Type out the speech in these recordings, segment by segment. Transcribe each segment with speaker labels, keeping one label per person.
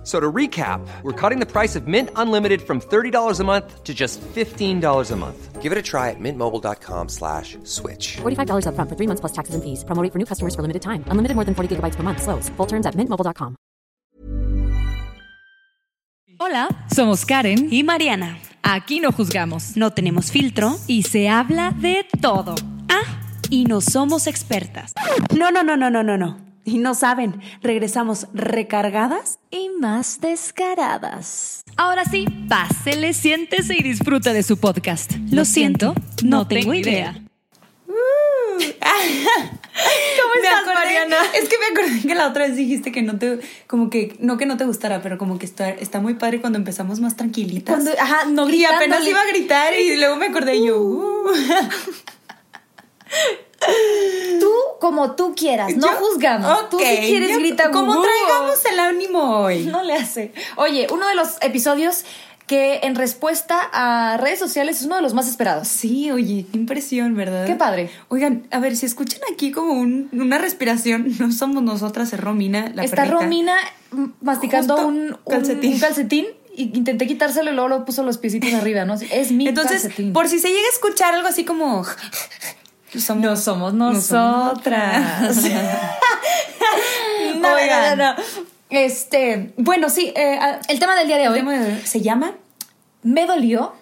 Speaker 1: F- So to recap, we're cutting the price of Mint Unlimited from $30 a month to just $15 a month.
Speaker 2: Give it a try at mintmobile.com slash switch.
Speaker 3: $45 upfront for three months plus taxes and fees. Promo rate for new customers for limited time. Unlimited more than 40 gigabytes per month. Slows. Full terms at mintmobile.com.
Speaker 4: Hola, somos Karen
Speaker 5: y Mariana.
Speaker 4: aquí no juzgamos
Speaker 5: No tenemos filtro.
Speaker 4: y se habla de todo.
Speaker 5: Ah, y no somos expertas.
Speaker 6: No, no, no, no, no, no, no. Y no saben, regresamos recargadas.
Speaker 4: Y más descaradas. Ahora sí, pásele, siéntese y disfruta de su podcast. Lo siento, no tengo idea.
Speaker 6: ¿Cómo
Speaker 5: estás, Mariana?
Speaker 6: Es que me acordé que la otra vez dijiste que no te, como que, no que no te gustara, pero como que está, está muy padre cuando empezamos más tranquilitas.
Speaker 5: Cuando- ajá, no
Speaker 6: Y apenas iba a gritar y luego me acordé yo. uh.
Speaker 5: Tú como tú quieras, no
Speaker 6: Yo-
Speaker 5: juzgamos. Tú si
Speaker 6: Ok,
Speaker 5: quieres grita
Speaker 6: Como traigamos el ánimo hoy.
Speaker 5: No le hace. Oye, uno de los episodios que en respuesta a redes sociales es uno de los más esperados.
Speaker 6: Sí, oye, qué impresión, ¿verdad?
Speaker 5: Qué padre.
Speaker 6: Oigan, a ver, si escuchan aquí como un- una respiración, no somos nosotras, es Romina, la
Speaker 5: Está
Speaker 6: perrita.
Speaker 5: Romina masticando
Speaker 6: Justo
Speaker 5: un,
Speaker 6: calcetín.
Speaker 5: un calcetín intenté quitárselo y luego lo puso los piecitos arriba, ¿no? Es mi
Speaker 6: Entonces,
Speaker 5: calcetín.
Speaker 6: por si se llega a escuchar algo así como... Somos,
Speaker 5: No somos
Speaker 6: no somos
Speaker 5: nosotras. no,
Speaker 6: Oigan.
Speaker 5: no, no. Este, bueno, sí, eh, ah, el tema del día de hoy
Speaker 6: de- se llama
Speaker 5: me dolió.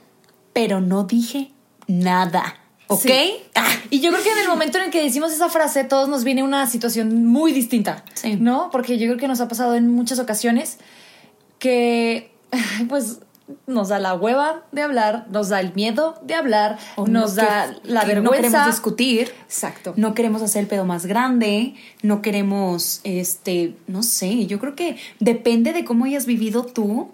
Speaker 6: Pero no dije nada. ¿Ok?
Speaker 5: Sí. Y yo creo que en el momento en el que decimos esa frase, todos nos viene una situación muy distinta.
Speaker 6: Sí.
Speaker 5: ¿No? Porque yo creo que nos ha pasado en muchas ocasiones que, pues, nos da la hueva de hablar, nos da el miedo de hablar,
Speaker 6: O
Speaker 5: nos
Speaker 6: no
Speaker 5: da
Speaker 6: que-
Speaker 5: la
Speaker 6: que
Speaker 5: vergüenza.
Speaker 6: No queremos discutir.
Speaker 5: Exacto.
Speaker 6: No queremos hacer el pedo más grande. No queremos, este, no sé. Yo creo que depende de cómo hayas vivido tú.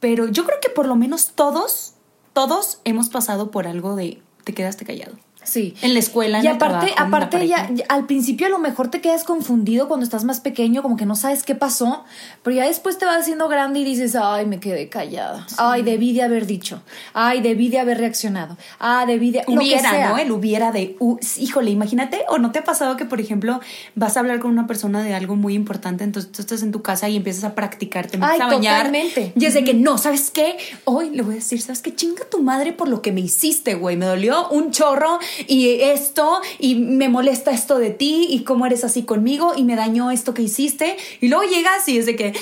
Speaker 6: Pero yo creo que por lo menos todos, todos hemos pasado por algo de te quedaste callado.
Speaker 5: Sí.
Speaker 6: En la escuela, en
Speaker 5: Y
Speaker 6: el
Speaker 5: aparte,
Speaker 6: trabajo, en la
Speaker 5: aparte ya, al principio a lo mejor te quedas confundido cuando estás más pequeño, como que no sabes qué pasó, pero ya después te vas haciendo grande y dices, ay, me quedé callada. Ay, debí de haber dicho. Ay, debí de haber reaccionado. Ah, debí de... lo que
Speaker 6: hubiera,
Speaker 5: sea.
Speaker 6: ¿no? El hubiera de, uh, híjole, imagínate, o no te ha pasado que, por ejemplo, vas a hablar con una persona de algo muy importante, entonces tú estás en tu casa y empiezas a practicar, te metes
Speaker 5: Ay,
Speaker 6: a bañar.
Speaker 5: totalmente.
Speaker 6: Y es de que, no, ¿sabes qué? Hoy le voy a decir, ¿sabes qué? Chinga tu madre por lo que me hiciste, güey. Me dolió un chorro y esto, y me molesta esto de ti, y cómo eres así conmigo, y me dañó esto que hiciste. Y luego llegas y es de que,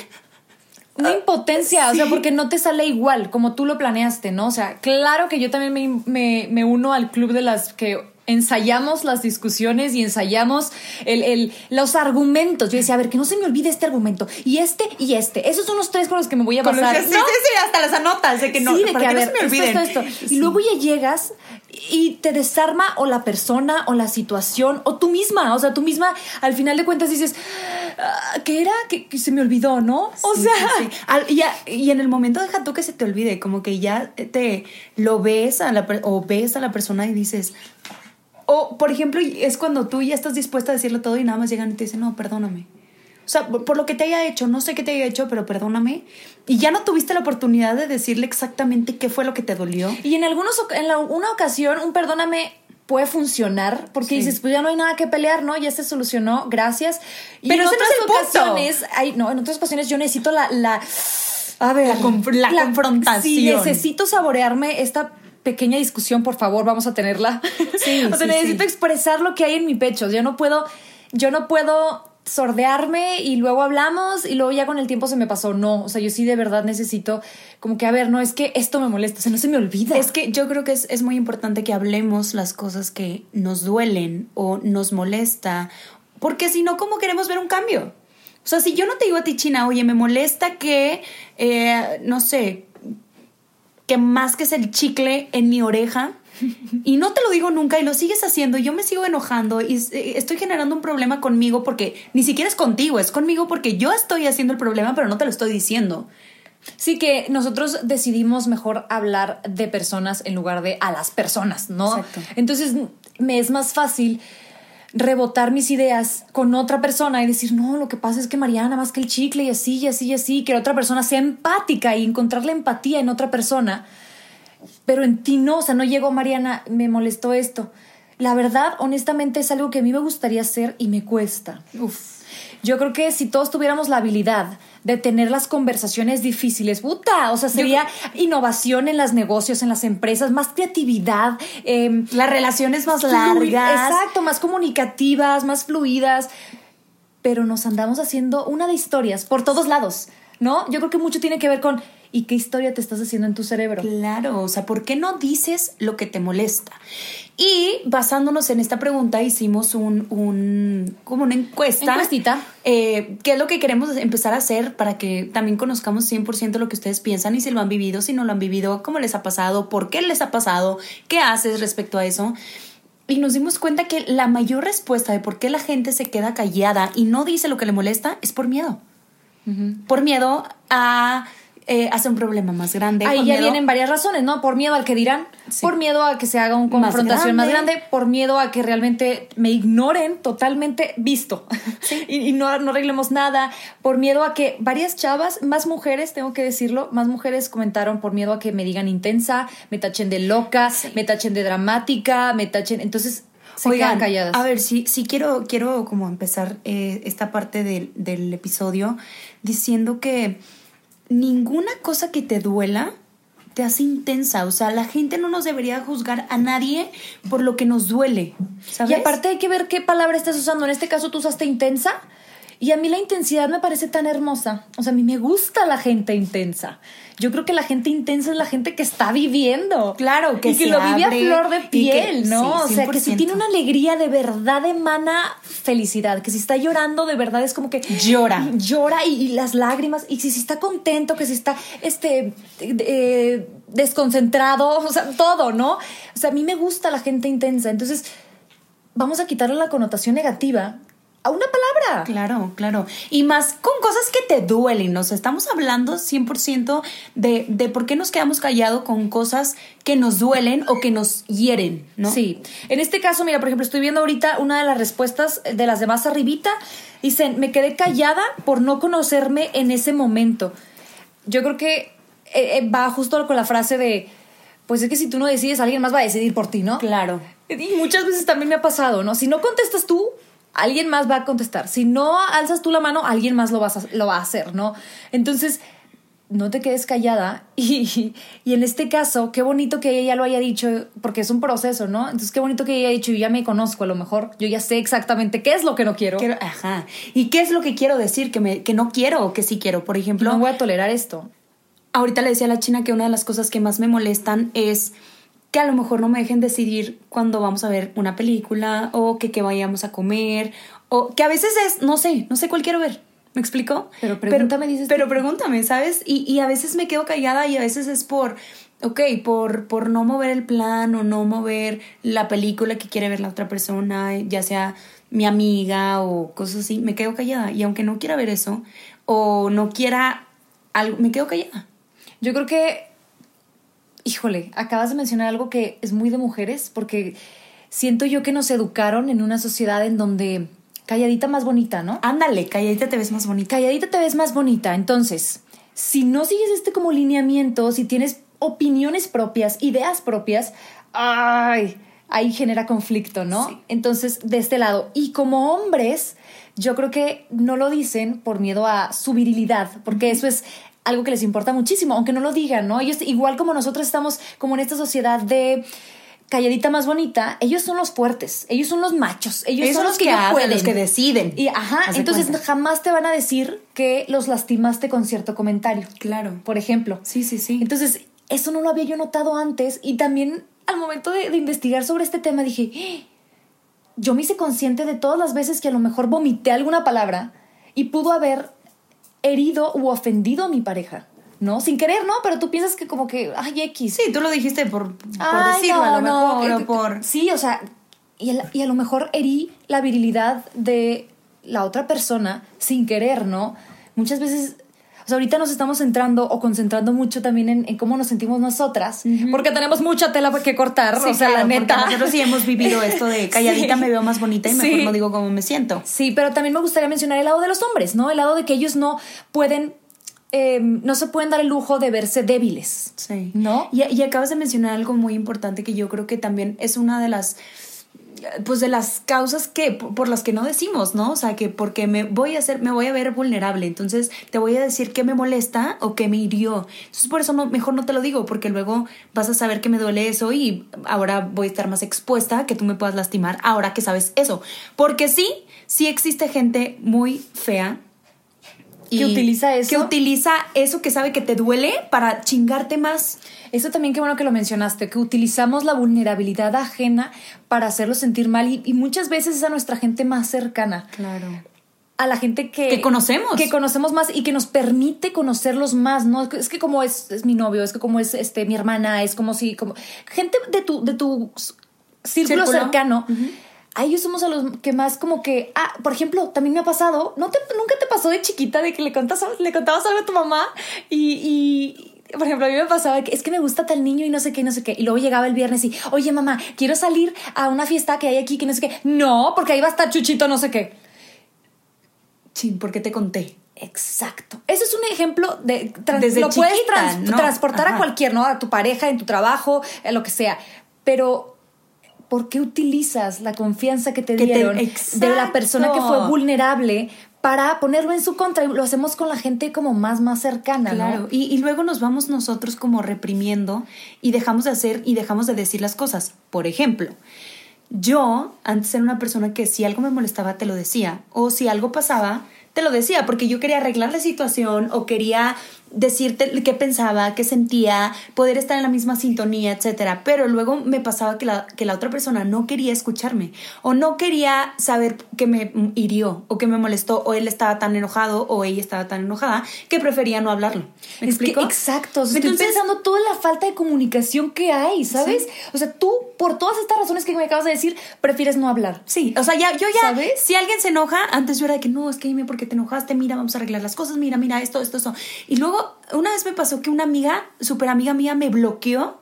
Speaker 5: Una impotencia, o sea, porque no te sale igual como tú lo planeaste, ¿no? O sea, claro que yo también me, me- me uno al club de las que ensayamos las discusiones y ensayamos el, el- los argumentos. Yo decía, a ver, que no se me olvide este argumento, y este y este. Esos son los tres con los que me voy a
Speaker 6: con los-
Speaker 5: basar.
Speaker 6: sí,
Speaker 5: ¿no?
Speaker 6: sí, sí, hasta las anotas, de que no,
Speaker 5: sí, de
Speaker 6: para
Speaker 5: que,
Speaker 6: que,
Speaker 5: a
Speaker 6: no se me olviden.
Speaker 5: esto, esto.
Speaker 6: Sí.
Speaker 5: Y luego ya llegas y te desarma o la persona o la situación o tú misma. O sea, tú misma al final de cuentas dices, "Ah, ¿qué era? Que, se me olvidó, ¿no? O sea,
Speaker 6: sí, sí. Al- y, a- y en el momento deja tú que se te olvide, como que ya te lo ves a la o ves a la persona y dices, o por ejemplo, es cuando tú ya estás dispuesta a decirle todo y nada más llegan y te dicen, no, perdóname. O sea, por, por lo que te haya hecho, no sé qué te haya hecho, pero perdóname. Y ya no tuviste la oportunidad de decirle exactamente qué fue lo que te dolió.
Speaker 5: Y en algunos en la- una ocasión un perdóname puede funcionar porque
Speaker 6: Sí.
Speaker 5: dices, pues ya no hay nada que pelear, ¿no? Ya se solucionó, gracias. Y
Speaker 6: Pero
Speaker 5: en
Speaker 6: no
Speaker 5: otras
Speaker 6: es
Speaker 5: ocasiones, hay, no, en otras ocasiones yo necesito la, la a ver,
Speaker 6: La conf- la confrontación.
Speaker 5: Sí, necesito saborearme esta pequeña discusión, por favor, vamos a tenerla.
Speaker 6: Sí,
Speaker 5: o sea,
Speaker 6: sí,
Speaker 5: necesito expresar lo que hay en mi pecho. Yo no puedo, yo no puedo sordearme y luego hablamos y luego ya con el tiempo se me pasó. No, o sea, yo sí de verdad necesito como que, a ver, no, es que esto me molesta, o sea, no se me olvida.
Speaker 6: Es que yo creo que es, es muy importante que hablemos las cosas que nos duelen o nos molesta, porque si no, ¿cómo queremos ver un cambio? O sea, si yo no te digo a ti, China, oye, me molesta que, eh, no sé, que masques el chicle en mi oreja y no te lo digo nunca y lo sigues haciendo y yo me sigo enojando y eh, estoy generando un problema conmigo porque ni siquiera es contigo, es conmigo porque yo estoy haciendo el problema pero no te lo estoy diciendo.
Speaker 5: Sí, que nosotros decidimos mejor hablar de personas en lugar de a las personas, ¿no?
Speaker 6: Exacto.
Speaker 5: Entonces, me es más fácil rebotar mis ideas con otra persona y decir, no, lo que pasa es que Mariana, más que el chicle y así, y así, y así, que la otra persona sea empática y encontrar la empatía en otra persona, pero en ti no, o sea, no llegó Mariana, me molestó esto. La verdad, honestamente, es algo que a mí me gustaría hacer y me cuesta.
Speaker 6: Uf.
Speaker 5: Yo creo que si todos tuviéramos la habilidad de tener las conversaciones difíciles, puta, o sea, sería innovación en los negocios, en las empresas, más creatividad, eh,
Speaker 6: Las relaciones más largas.
Speaker 5: Exacto, más comunicativas, más fluidas. Pero nos andamos haciendo una de historias por todos lados, ¿no? Yo creo que mucho tiene que ver con ¿y qué historia te estás haciendo en tu cerebro?
Speaker 6: Claro, o sea, ¿por qué no dices lo que te molesta? Y basándonos en esta pregunta hicimos un, un como una encuesta.
Speaker 5: Encuestita.
Speaker 6: Eh, ¿Qué es lo que queremos empezar a hacer para que también conozcamos 100% lo que ustedes piensan y si lo han vivido, si no lo han vivido, cómo les ha pasado, por qué les ha pasado, qué haces respecto a eso? Y nos dimos cuenta que la mayor respuesta de por qué la gente se queda callada y no dice lo que le molesta es por miedo. Por miedo a eh, hacer un problema más grande.
Speaker 5: Ahí ya
Speaker 6: miedo-
Speaker 5: vienen varias razones, ¿no? Por miedo al que dirán,
Speaker 6: Sí.
Speaker 5: por miedo a que se haga una confrontación más
Speaker 6: grande.
Speaker 5: grande, por miedo a que realmente me ignoren totalmente visto y, y no, no arreglemos nada, por miedo a que varias chavas, más mujeres, tengo que decirlo, más mujeres comentaron por miedo a que me digan intensa, me tachen de loca, me tachen de dramática, me tachen, entonces se
Speaker 6: Oigan,
Speaker 5: quedan calladas.
Speaker 6: A ver, sí, sí quiero, quiero como empezar eh, esta parte del, del episodio diciendo que ninguna cosa que te duela te hace intensa. O sea, la gente no nos debería juzgar a nadie por lo que nos duele. ¿sabes?
Speaker 5: Y aparte hay que ver qué palabra estás usando. En este caso tú usaste intensa. Y a mí la intensidad me parece tan hermosa. O sea, a mí me gusta la gente intensa. Yo creo que la gente intensa es la gente que está viviendo.
Speaker 6: Claro, que
Speaker 5: y que
Speaker 6: se
Speaker 5: lo vive a flor de
Speaker 6: que-
Speaker 5: piel, ¿no?
Speaker 6: sí,
Speaker 5: o sea, que si
Speaker 6: 100%.
Speaker 5: tiene una alegría de verdad emana felicidad. Que si está llorando de verdad es como que
Speaker 6: Llora.
Speaker 5: Llora y, y las lágrimas. Y si, si está contento, que si está este eh, desconcentrado, o sea, todo, ¿no? O sea, a mí me gusta la gente intensa. Entonces, vamos a quitarle la connotación negativa a una palabra.
Speaker 6: Claro, claro. Y más con cosas que te duelen. Sea, estamos hablando 100% de, de por qué nos quedamos callados con cosas que nos duelen o que nos hieren, ¿no?
Speaker 5: Sí. En este caso, mira, por ejemplo, estoy viendo ahorita una de las respuestas de las demás arribita. Dicen, me quedé callada por no conocerme en ese momento. Yo creo que eh, eh, va justo con la frase de, pues es que si tú no decides, alguien más va a decidir por ti, ¿no?
Speaker 6: Claro.
Speaker 5: Y muchas veces también me ha pasado, ¿no? Si no contestas tú, alguien más va a contestar. Si no alzas tú la mano, alguien más lo, vas a- lo va a hacer, ¿no? Entonces, no te quedes callada. Y, y en este caso, qué bonito que ella lo haya dicho, porque es un proceso, ¿no? Entonces, qué bonito que ella haya dicho, yo ya me conozco a lo mejor, yo ya sé exactamente qué es lo que no quiero.
Speaker 6: Quiero- ajá. ¿Y qué es lo que quiero decir? Que, me, que no quiero o que sí quiero. Por ejemplo,
Speaker 5: no voy a tolerar esto.
Speaker 6: ahorita le decía a la china que una de las cosas que más me molestan es que a lo mejor no me dejen decidir cuando vamos a ver una película o que, que vayamos a comer o que a veces es, no sé, no sé cuál quiero ver. ¿Me explico?
Speaker 5: Pero pregúntame, dices
Speaker 6: Pero
Speaker 5: tú.
Speaker 6: pregúntame, ¿sabes? Y, y a veces me quedo callada y a veces es por, ok, por, por no mover el plan o no mover la película que quiere ver la otra persona, ya sea mi amiga o cosas así, me quedo callada. Y aunque no quiera ver eso o no quiera algo, me quedo callada.
Speaker 5: Yo creo que, híjole, acabas de mencionar algo que es muy de mujeres, porque siento yo que nos educaron en una sociedad en donde calladita más bonita, ¿no?
Speaker 6: Ándale, calladita te ves más bonita.
Speaker 5: Calladita te ves más bonita. Entonces, si no sigues este como lineamiento, si tienes opiniones propias, ideas propias, ay, ahí genera conflicto, ¿no?
Speaker 6: Sí.
Speaker 5: Entonces, de este lado. Y como hombres, yo creo que no lo dicen por miedo a su virilidad, porque eso es algo que les importa muchísimo, aunque no lo digan, ¿no? Ellos, igual como nosotros estamos como en esta sociedad de calladita más bonita, ellos son los fuertes, ellos son los machos, ellos,
Speaker 6: Ellos
Speaker 5: son los que,
Speaker 6: hacen,
Speaker 5: pueden.
Speaker 6: los que deciden.
Speaker 5: Y ajá, entonces
Speaker 6: cuenta.
Speaker 5: jamás te van a decir que los lastimaste con cierto comentario.
Speaker 6: Claro.
Speaker 5: Por ejemplo.
Speaker 6: Sí, sí, sí.
Speaker 5: Entonces, eso no lo había yo notado antes y también al momento de, de investigar sobre este tema dije, "Ah, yo me hice consciente de todas las veces que a lo mejor vomité alguna palabra y pudo haber herido u ofendido a mi pareja, ¿no? Sin querer, ¿no? Pero tú piensas que como que, ay, X.
Speaker 6: Sí, tú lo dijiste por, por
Speaker 5: Ay,
Speaker 6: decirlo, a lo mejor,
Speaker 5: eh,
Speaker 6: por...
Speaker 5: Sí, o sea, y a lo mejor herí la virilidad de la otra persona sin querer, ¿no? Muchas veces, O sea, ahorita nos estamos centrando o concentrando mucho también en, en cómo nos sentimos nosotras, porque tenemos mucha tela que cortar,
Speaker 6: Sí,
Speaker 5: o sea,
Speaker 6: claro,
Speaker 5: la neta.
Speaker 6: Nosotros sí hemos vivido esto de calladita
Speaker 5: Sí.
Speaker 6: me veo más bonita y mejor
Speaker 5: Sí.
Speaker 6: no digo cómo me siento.
Speaker 5: Sí, pero también me gustaría mencionar el lado de los hombres, ¿no? El lado de que ellos no pueden, eh, no se pueden dar el lujo de verse débiles.
Speaker 6: Sí.
Speaker 5: ¿No?
Speaker 6: Y, y acabas de mencionar algo muy importante que yo creo que también es una de las pues de las causas que por, las que no decimos, ¿no? O sea, que porque me voy a hacer me voy a ver vulnerable, entonces te voy a decir qué me molesta o qué me hirió. Entonces por eso no mejor no te lo digo porque luego vas a saber que me duele eso y ahora voy a estar más expuesta que tú me puedas lastimar ahora que sabes eso. Porque sí, sí existe gente muy fea
Speaker 5: Que utiliza eso.
Speaker 6: Que utiliza eso que sabe que te duele para chingarte más.
Speaker 5: Eso también qué bueno que lo mencionaste, que utilizamos la vulnerabilidad ajena para hacerlo sentir mal y, y muchas veces es a nuestra gente más cercana.
Speaker 6: Claro.
Speaker 5: a la gente que,
Speaker 6: Que conocemos.
Speaker 5: que conocemos más y que nos permite conocerlos más no es que, como es, es mi novio es que como es este mi hermana es como si como gente de tu de tu círculo,
Speaker 6: Círculo.
Speaker 5: cercano a ellos somos a los que más como que ah por ejemplo también me ha pasado no te nunca te pasó de chiquita de que le contas le contabas algo a tu mamá y, y por ejemplo, a mí me pasaba que es que me gusta tal niño y no sé qué, no sé qué. Y luego llegaba el viernes y, oye, mamá, quiero salir a una fiesta que hay aquí, que no sé qué. No, porque ahí va a estar Chuchito, no sé qué.
Speaker 6: Chin, ¿por qué te conté?
Speaker 5: Exacto. Ese es un ejemplo de
Speaker 6: Desde
Speaker 5: lo puedes
Speaker 6: chiquita,
Speaker 5: trans-
Speaker 6: ¿no?
Speaker 5: transportar a cualquier, ¿no? A tu pareja, en tu trabajo, a lo que sea. Pero ¿por qué utilizas la confianza que te
Speaker 6: Que te-
Speaker 5: dieron de la persona que fue vulnerable para ponerlo en su contra? Y lo hacemos con la gente como más más cercana,
Speaker 6: Claro,
Speaker 5: ¿no?
Speaker 6: y, y luego nos vamos nosotros como reprimiendo y dejamos de hacer y dejamos de decir las cosas. Por ejemplo, yo antes era una persona que si algo me molestaba te lo decía, o si algo pasaba te lo decía, porque yo quería arreglar la situación o quería decirte qué pensaba, qué sentía, poder estar en la misma sintonía, etcétera. Pero luego me pasaba que la, que la otra persona no quería escucharme o no quería saber que me hirió o que me molestó o él estaba tan enojado o ella estaba tan enojada que prefería no hablarlo. ¿Me
Speaker 5: Es que,
Speaker 6: explico?
Speaker 5: exacto. o sea, estoy
Speaker 6: Entonces-
Speaker 5: pensando toda la falta de comunicación que hay, ¿sabes? O sea, tú, por todas estas razones que me acabas de decir, prefieres no hablar.
Speaker 6: Sí, o sea, ya, yo ya,
Speaker 5: ¿Sabes?
Speaker 6: si alguien se enoja, antes yo era de que no, es que dime por qué te enojaste, mira, vamos a arreglar las cosas, mira, mira, esto, esto, esto. Y luego, una vez me pasó que una amiga, súper amiga mía, me bloqueó.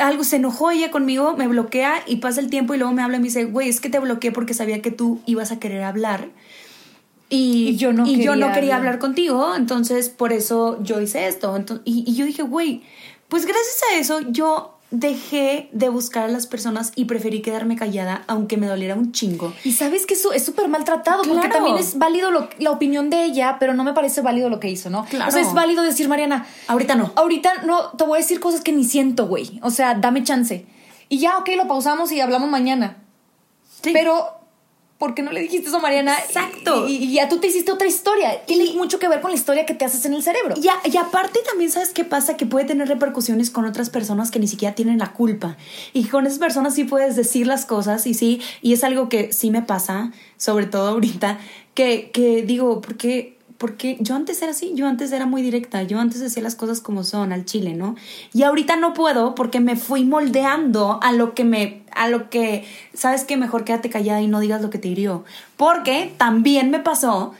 Speaker 6: Algo se enojó ella conmigo, me bloquea y pasa el tiempo y luego me habla y me dice, güey, es que te bloqueé porque sabía que tú ibas a querer hablar. Y,
Speaker 5: Y yo no
Speaker 6: y yo no
Speaker 5: quería hablar.
Speaker 6: hablar contigo, entonces por eso yo hice esto. Y, y yo dije, güey, pues gracias a eso yo dejé de buscar a las personas y preferí quedarme callada, aunque me doliera un chingo.
Speaker 5: Y sabes que eso es súper maltratado, porque también es válido lo- la opinión de ella, pero no me parece válido lo que hizo, ¿no?
Speaker 6: Claro.
Speaker 5: O sea, es válido decir, Mariana,
Speaker 6: Ahorita no.
Speaker 5: ahorita no, te voy a decir cosas que ni siento, güey. O sea, dame chance. Y ya, ok, lo pausamos y hablamos mañana.
Speaker 6: Sí.
Speaker 5: Pero, ¿por qué no le dijiste eso a Mariana?
Speaker 6: Exacto.
Speaker 5: Y, y ya tú te hiciste otra historia. Tiene mucho que ver con la historia que te haces en el cerebro.
Speaker 6: Y, a- y aparte también sabes qué pasa, que puede tener repercusiones con otras personas que ni siquiera tienen la culpa. Y con esas personas sí puedes decir las cosas y sí, y es algo que sí me pasa, sobre todo ahorita, que, que digo, ¿por qué? Porque yo antes era así, yo antes era muy directa, yo antes decía las cosas como son, al chile, ¿no? Y ahorita no puedo porque me fui moldeando a lo que me, a lo que, sabes que mejor quédate callada y no digas lo que te hirió. Porque también me pasó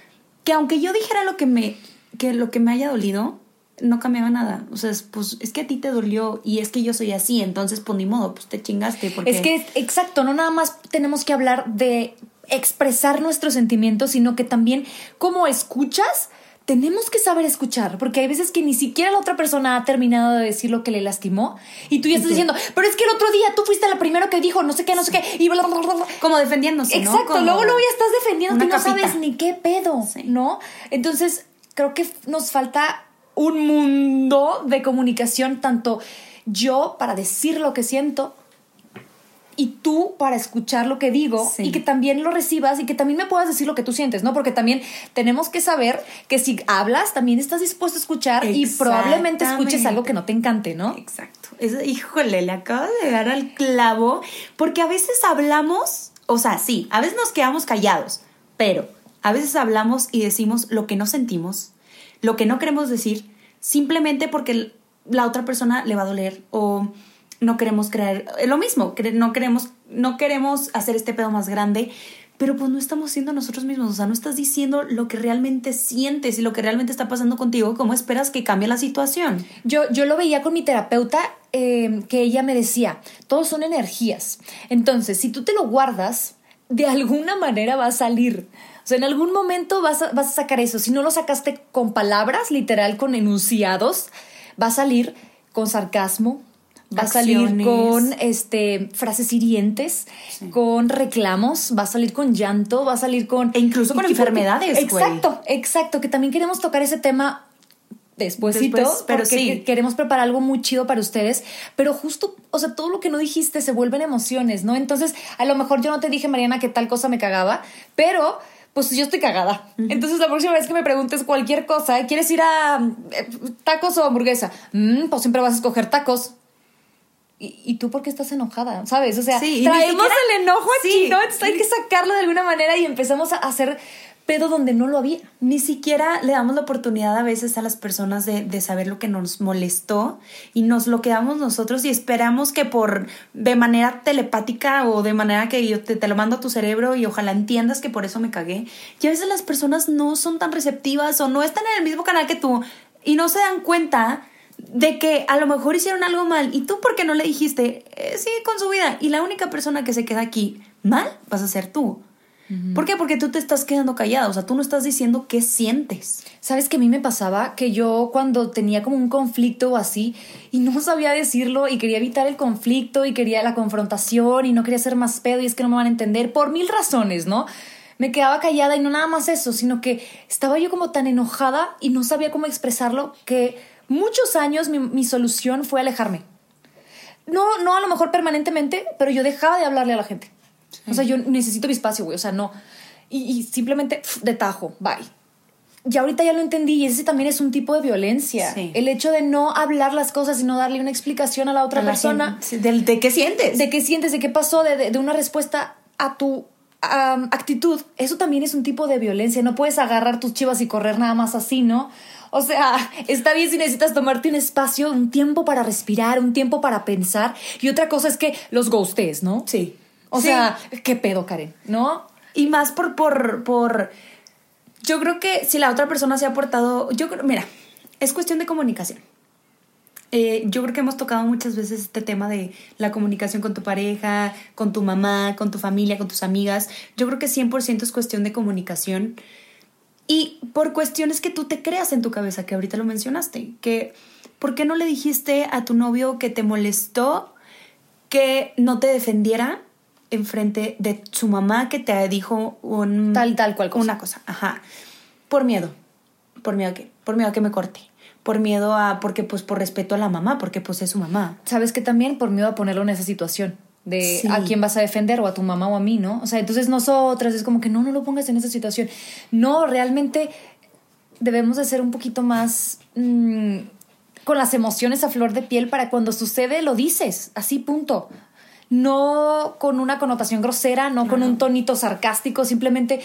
Speaker 6: que aunque yo dijera lo que me, que lo que me haya dolido, no cambiaba nada. O sea, es, pues es que a ti te dolió y es que yo soy así, entonces pues ni modo, pues te chingaste. Porque...
Speaker 5: Es que, exacto, no nada más tenemos que hablar de expresar nuestros sentimientos, sino que también como escuchas, tenemos que saber escuchar, porque hay veces que ni siquiera la otra persona ha terminado de decir lo que le lastimó y tú ya estás diciendo, pero es que el otro día tú fuiste la primero que dijo no sé qué, no sé qué, y bla, bla, bla, bla.
Speaker 6: Como defendiéndose, ¿no?
Speaker 5: Exacto,
Speaker 6: Como
Speaker 5: luego luego ya estás defendiendo y no sabes ni qué pedo,
Speaker 6: Sí.
Speaker 5: ¿no? Entonces, creo que nos falta un mundo de comunicación, tanto yo para decir lo que siento y tú para escuchar lo que digo
Speaker 6: Sí.
Speaker 5: y que también lo recibas y que también me puedas decir lo que tú sientes, ¿no? Porque también tenemos que saber que si hablas, también estás dispuesto a escuchar y probablemente escuches algo que no te encante, ¿no?
Speaker 6: Exacto. Es- híjole, le acabo de dar al clavo, porque a veces hablamos, o sea, sí, a veces nos quedamos callados, pero a veces hablamos y decimos lo que no sentimos, lo que no queremos decir, simplemente porque la otra persona le va a doler o no queremos creer eh, lo mismo, no queremos, no queremos hacer este pedo más grande. pero pues no estamos siendo nosotros mismos, o sea, no estás diciendo lo que realmente sientes y lo que realmente está pasando contigo, ¿cómo esperas que cambie la situación?
Speaker 5: Yo, yo lo veía con mi terapeuta, eh, que ella me decía, todos son energías. Entonces, si tú te lo guardas, de alguna manera va a salir. O sea, en algún momento vas a, vas a sacar eso. Si no lo sacaste con palabras, literal, con enunciados, va a salir con sarcasmo, va a salir con este frases hirientes, con reclamos, va a salir con llanto, va a salir con
Speaker 6: E incluso con enfermedades, güey.
Speaker 5: Exacto, exacto, que también queremos tocar ese tema despuésito,
Speaker 6: Después, pero
Speaker 5: porque
Speaker 6: sí.
Speaker 5: que- queremos preparar algo muy chido para ustedes, pero justo, o sea, todo lo que no dijiste se vuelven emociones, ¿no? Entonces, a lo mejor yo no te dije, Mariana, que tal cosa me cagaba, pero pues yo estoy cagada. Entonces, la próxima vez que me preguntes cualquier cosa, ¿quieres ir a eh, tacos o hamburguesa? Mm, pues siempre vas a escoger tacos. ¿Y, y tú por qué estás enojada? ¿Sabes? O sea,
Speaker 6: Sí,
Speaker 5: traemos
Speaker 6: siquiera-
Speaker 5: el enojo aquí,
Speaker 6: Sí.
Speaker 5: ¿no? Entonces hay que sacarlo de alguna manera y empezamos a hacer pedo donde no lo había.
Speaker 6: Ni siquiera le damos la oportunidad a veces a las personas de, de saber lo que nos molestó y nos lo quedamos nosotros y esperamos que por de manera telepática o de manera que yo te, te lo mando a tu cerebro y ojalá entiendas que por eso me cagué. Y a veces las personas no son tan receptivas o no están en el mismo canal que tú y no se dan cuenta de que a lo mejor hicieron algo mal y tú porque no le dijiste, eh, sigue con su vida y la única persona que se queda aquí mal vas a ser tú. ¿Por qué? Porque tú te estás quedando callada, o sea, tú no estás diciendo qué sientes.
Speaker 5: ¿Sabes que a mí me pasaba? Que yo cuando tenía como un conflicto o así y no sabía decirlo y quería evitar el conflicto y quería la confrontación y no quería hacer más pedo y es que no me van a entender por mil razones, ¿no? Me quedaba callada y no nada más eso, sino que estaba yo como tan enojada y no sabía cómo expresarlo que muchos años mi, mi solución fue alejarme. No, no a lo mejor permanentemente, pero yo dejaba de hablarle a la gente. O sea, yo necesito mi espacio, güey. O sea, no. Y, y simplemente de tajo, bye. Y ahorita ya lo entendí y ese también es un tipo de violencia.
Speaker 6: Sí.
Speaker 5: El hecho de no hablar las cosas y no darle una explicación a la otra
Speaker 6: A la
Speaker 5: persona
Speaker 6: gente, ¿De, de qué sientes?
Speaker 5: de qué sientes, de qué pasó, de, de- de una respuesta a tu actitud. Eso también es un tipo de violencia. No puedes agarrar tus chivas y correr nada más así, ¿no? O sea, está bien si necesitas tomarte un espacio, un tiempo para respirar, un tiempo para pensar. Y otra cosa es que los ghostes, ¿no?
Speaker 6: Sí.
Speaker 5: O
Speaker 6: Sí.
Speaker 5: sea, ¿qué pedo, Karen? ¿No?
Speaker 6: Y más por, por, por... Yo creo que si la otra persona se ha portado... Yo creo, mira, es cuestión de comunicación. Eh, yo creo que hemos tocado muchas veces este tema de la comunicación con tu pareja, con tu mamá, con tu familia, con tus amigas. Yo creo que 100% es cuestión de comunicación. Y por cuestiones que tú te creas en tu cabeza, que ahorita lo mencionaste, que ¿por qué no le dijiste a tu novio que te molestó que no te defendiera enfrente de su mamá que te dijo un,
Speaker 5: Tal, tal cual cosa.
Speaker 6: una cosa? Ajá. Por miedo. ¿Por miedo a qué? Por miedo a que me corte. Por miedo a, porque pues por respeto a la mamá, porque pues es su mamá.
Speaker 5: Sabes que también por miedo a ponerlo en esa situación de
Speaker 6: Sí.
Speaker 5: a quién vas a defender o a tu mamá o a mí, ¿no? O sea, entonces nosotras es como que no, no lo pongas en esa situación. No, realmente debemos de ser un poquito más mm, con las emociones a flor de piel para cuando sucede lo dices, así punto. No con una connotación grosera, no con un tonito sarcástico, simplemente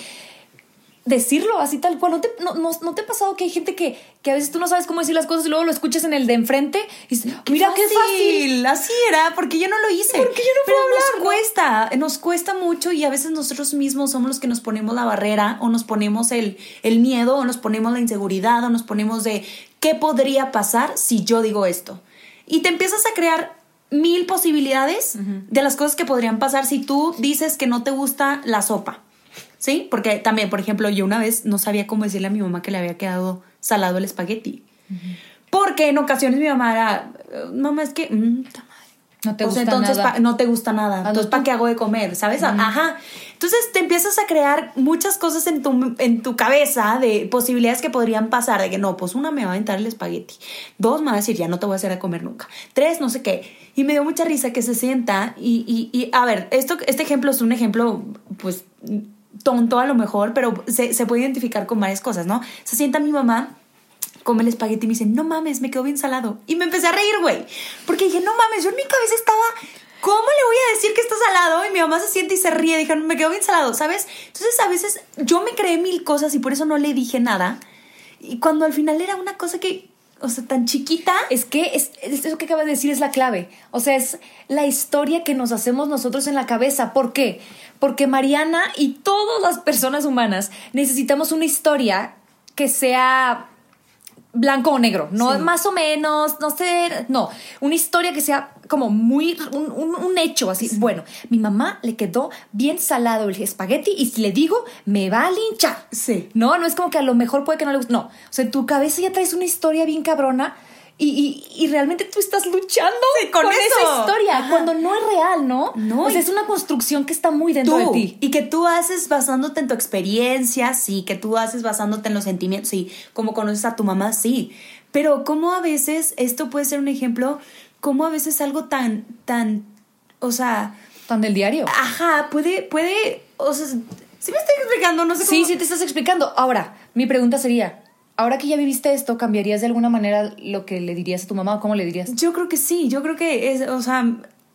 Speaker 5: decirlo así tal cual. ¿No te, no, no- no te ha pasado que hay gente que, que a veces tú no sabes cómo decir las cosas y luego lo escuchas en el de enfrente y dices, mira qué fácil?
Speaker 6: Así era, porque yo no lo hice.
Speaker 5: Porque yo no
Speaker 6: Pero
Speaker 5: puedo hablar,
Speaker 6: nos
Speaker 5: ¿no?
Speaker 6: cuesta, nos cuesta mucho y a veces nosotros mismos somos los que nos ponemos la barrera o nos ponemos el, el miedo o nos ponemos la inseguridad o nos ponemos de qué podría pasar si yo digo esto. Y te empiezas a crear mil posibilidades de las cosas que podrían pasar si tú dices que no te gusta la sopa. ¿Sí? Porque también, por ejemplo, yo una vez no sabía cómo decirle a mi mamá que le había quedado salado el espagueti. Porque en ocasiones mi mamá era, "Eh, mamá, es que... mm, madre".
Speaker 5: No te
Speaker 6: O sea,
Speaker 5: gusta
Speaker 6: entonces
Speaker 5: nada.
Speaker 6: pa- no te gusta nada. Entonces, ¿para qué hago de comer? ¿Sabes? Ajá. Entonces te empiezas a crear muchas cosas en tu, en tu cabeza de posibilidades que podrían pasar. De que no, pues una me va a aventar el espagueti. Dos me va a decir, ya no te voy a hacer a comer nunca. Tres, no sé qué. Y me dio mucha risa que se sienta y, y, y a ver, esto, este ejemplo es un ejemplo, pues, tonto a lo mejor, pero se, se puede identificar con varias cosas, ¿no? Se sienta mi mamá come el espagueti y me dice, no mames, me quedó bien salado. Y me empecé a reír, güey. Porque dije, no mames, yo en mi cabeza estaba, ¿cómo le voy a decir que está salado? Y mi mamá se siente y se ríe. Dije, me quedó bien salado, ¿sabes? Entonces a veces yo me creé mil cosas y por eso no le dije nada. Y cuando al final era una cosa que o sea, tan chiquita.
Speaker 5: Es que es, es- eso que acabas de decir es la clave. O sea, es la historia que nos hacemos nosotros en la cabeza. ¿Por qué? Porque Mariana y todas las personas humanas necesitamos una historia que sea blanco o negro, no
Speaker 6: Sí.
Speaker 5: más o menos, no sé, no, una historia que sea como muy, un, un- un hecho así. Bueno, mi mamá le quedó bien salado el espagueti y si le digo, me va a linchar.
Speaker 6: Sí.
Speaker 5: No, no es como que a lo mejor puede que no le guste. No. O sea, en tu cabeza ya traes una historia bien cabrona y, y- y realmente tú estás luchando
Speaker 6: Sí, con
Speaker 5: esa
Speaker 6: eso.
Speaker 5: historia
Speaker 6: Ajá.
Speaker 5: cuando no es real, ¿no?
Speaker 6: No, y-
Speaker 5: es una construcción que está muy dentro
Speaker 6: tú
Speaker 5: de ti.
Speaker 6: y que tú haces basándote en tu experiencia, sí, que tú haces basándote en los sentimientos, sí, como conoces a tu mamá, sí. Pero cómo a veces esto puede ser un ejemplo, cómo a veces algo tan tan o sea,
Speaker 5: Tan del diario.
Speaker 6: ajá, puede puede, o sea, si me estoy explicando, no sé
Speaker 5: Sí,
Speaker 6: cómo
Speaker 5: sí te estás explicando. Ahora, mi pregunta sería, ahora que ya viviste esto, ¿cambiarías de alguna manera lo que le dirías a tu mamá o cómo le dirías?
Speaker 6: Yo creo que sí, yo creo que es, o sea,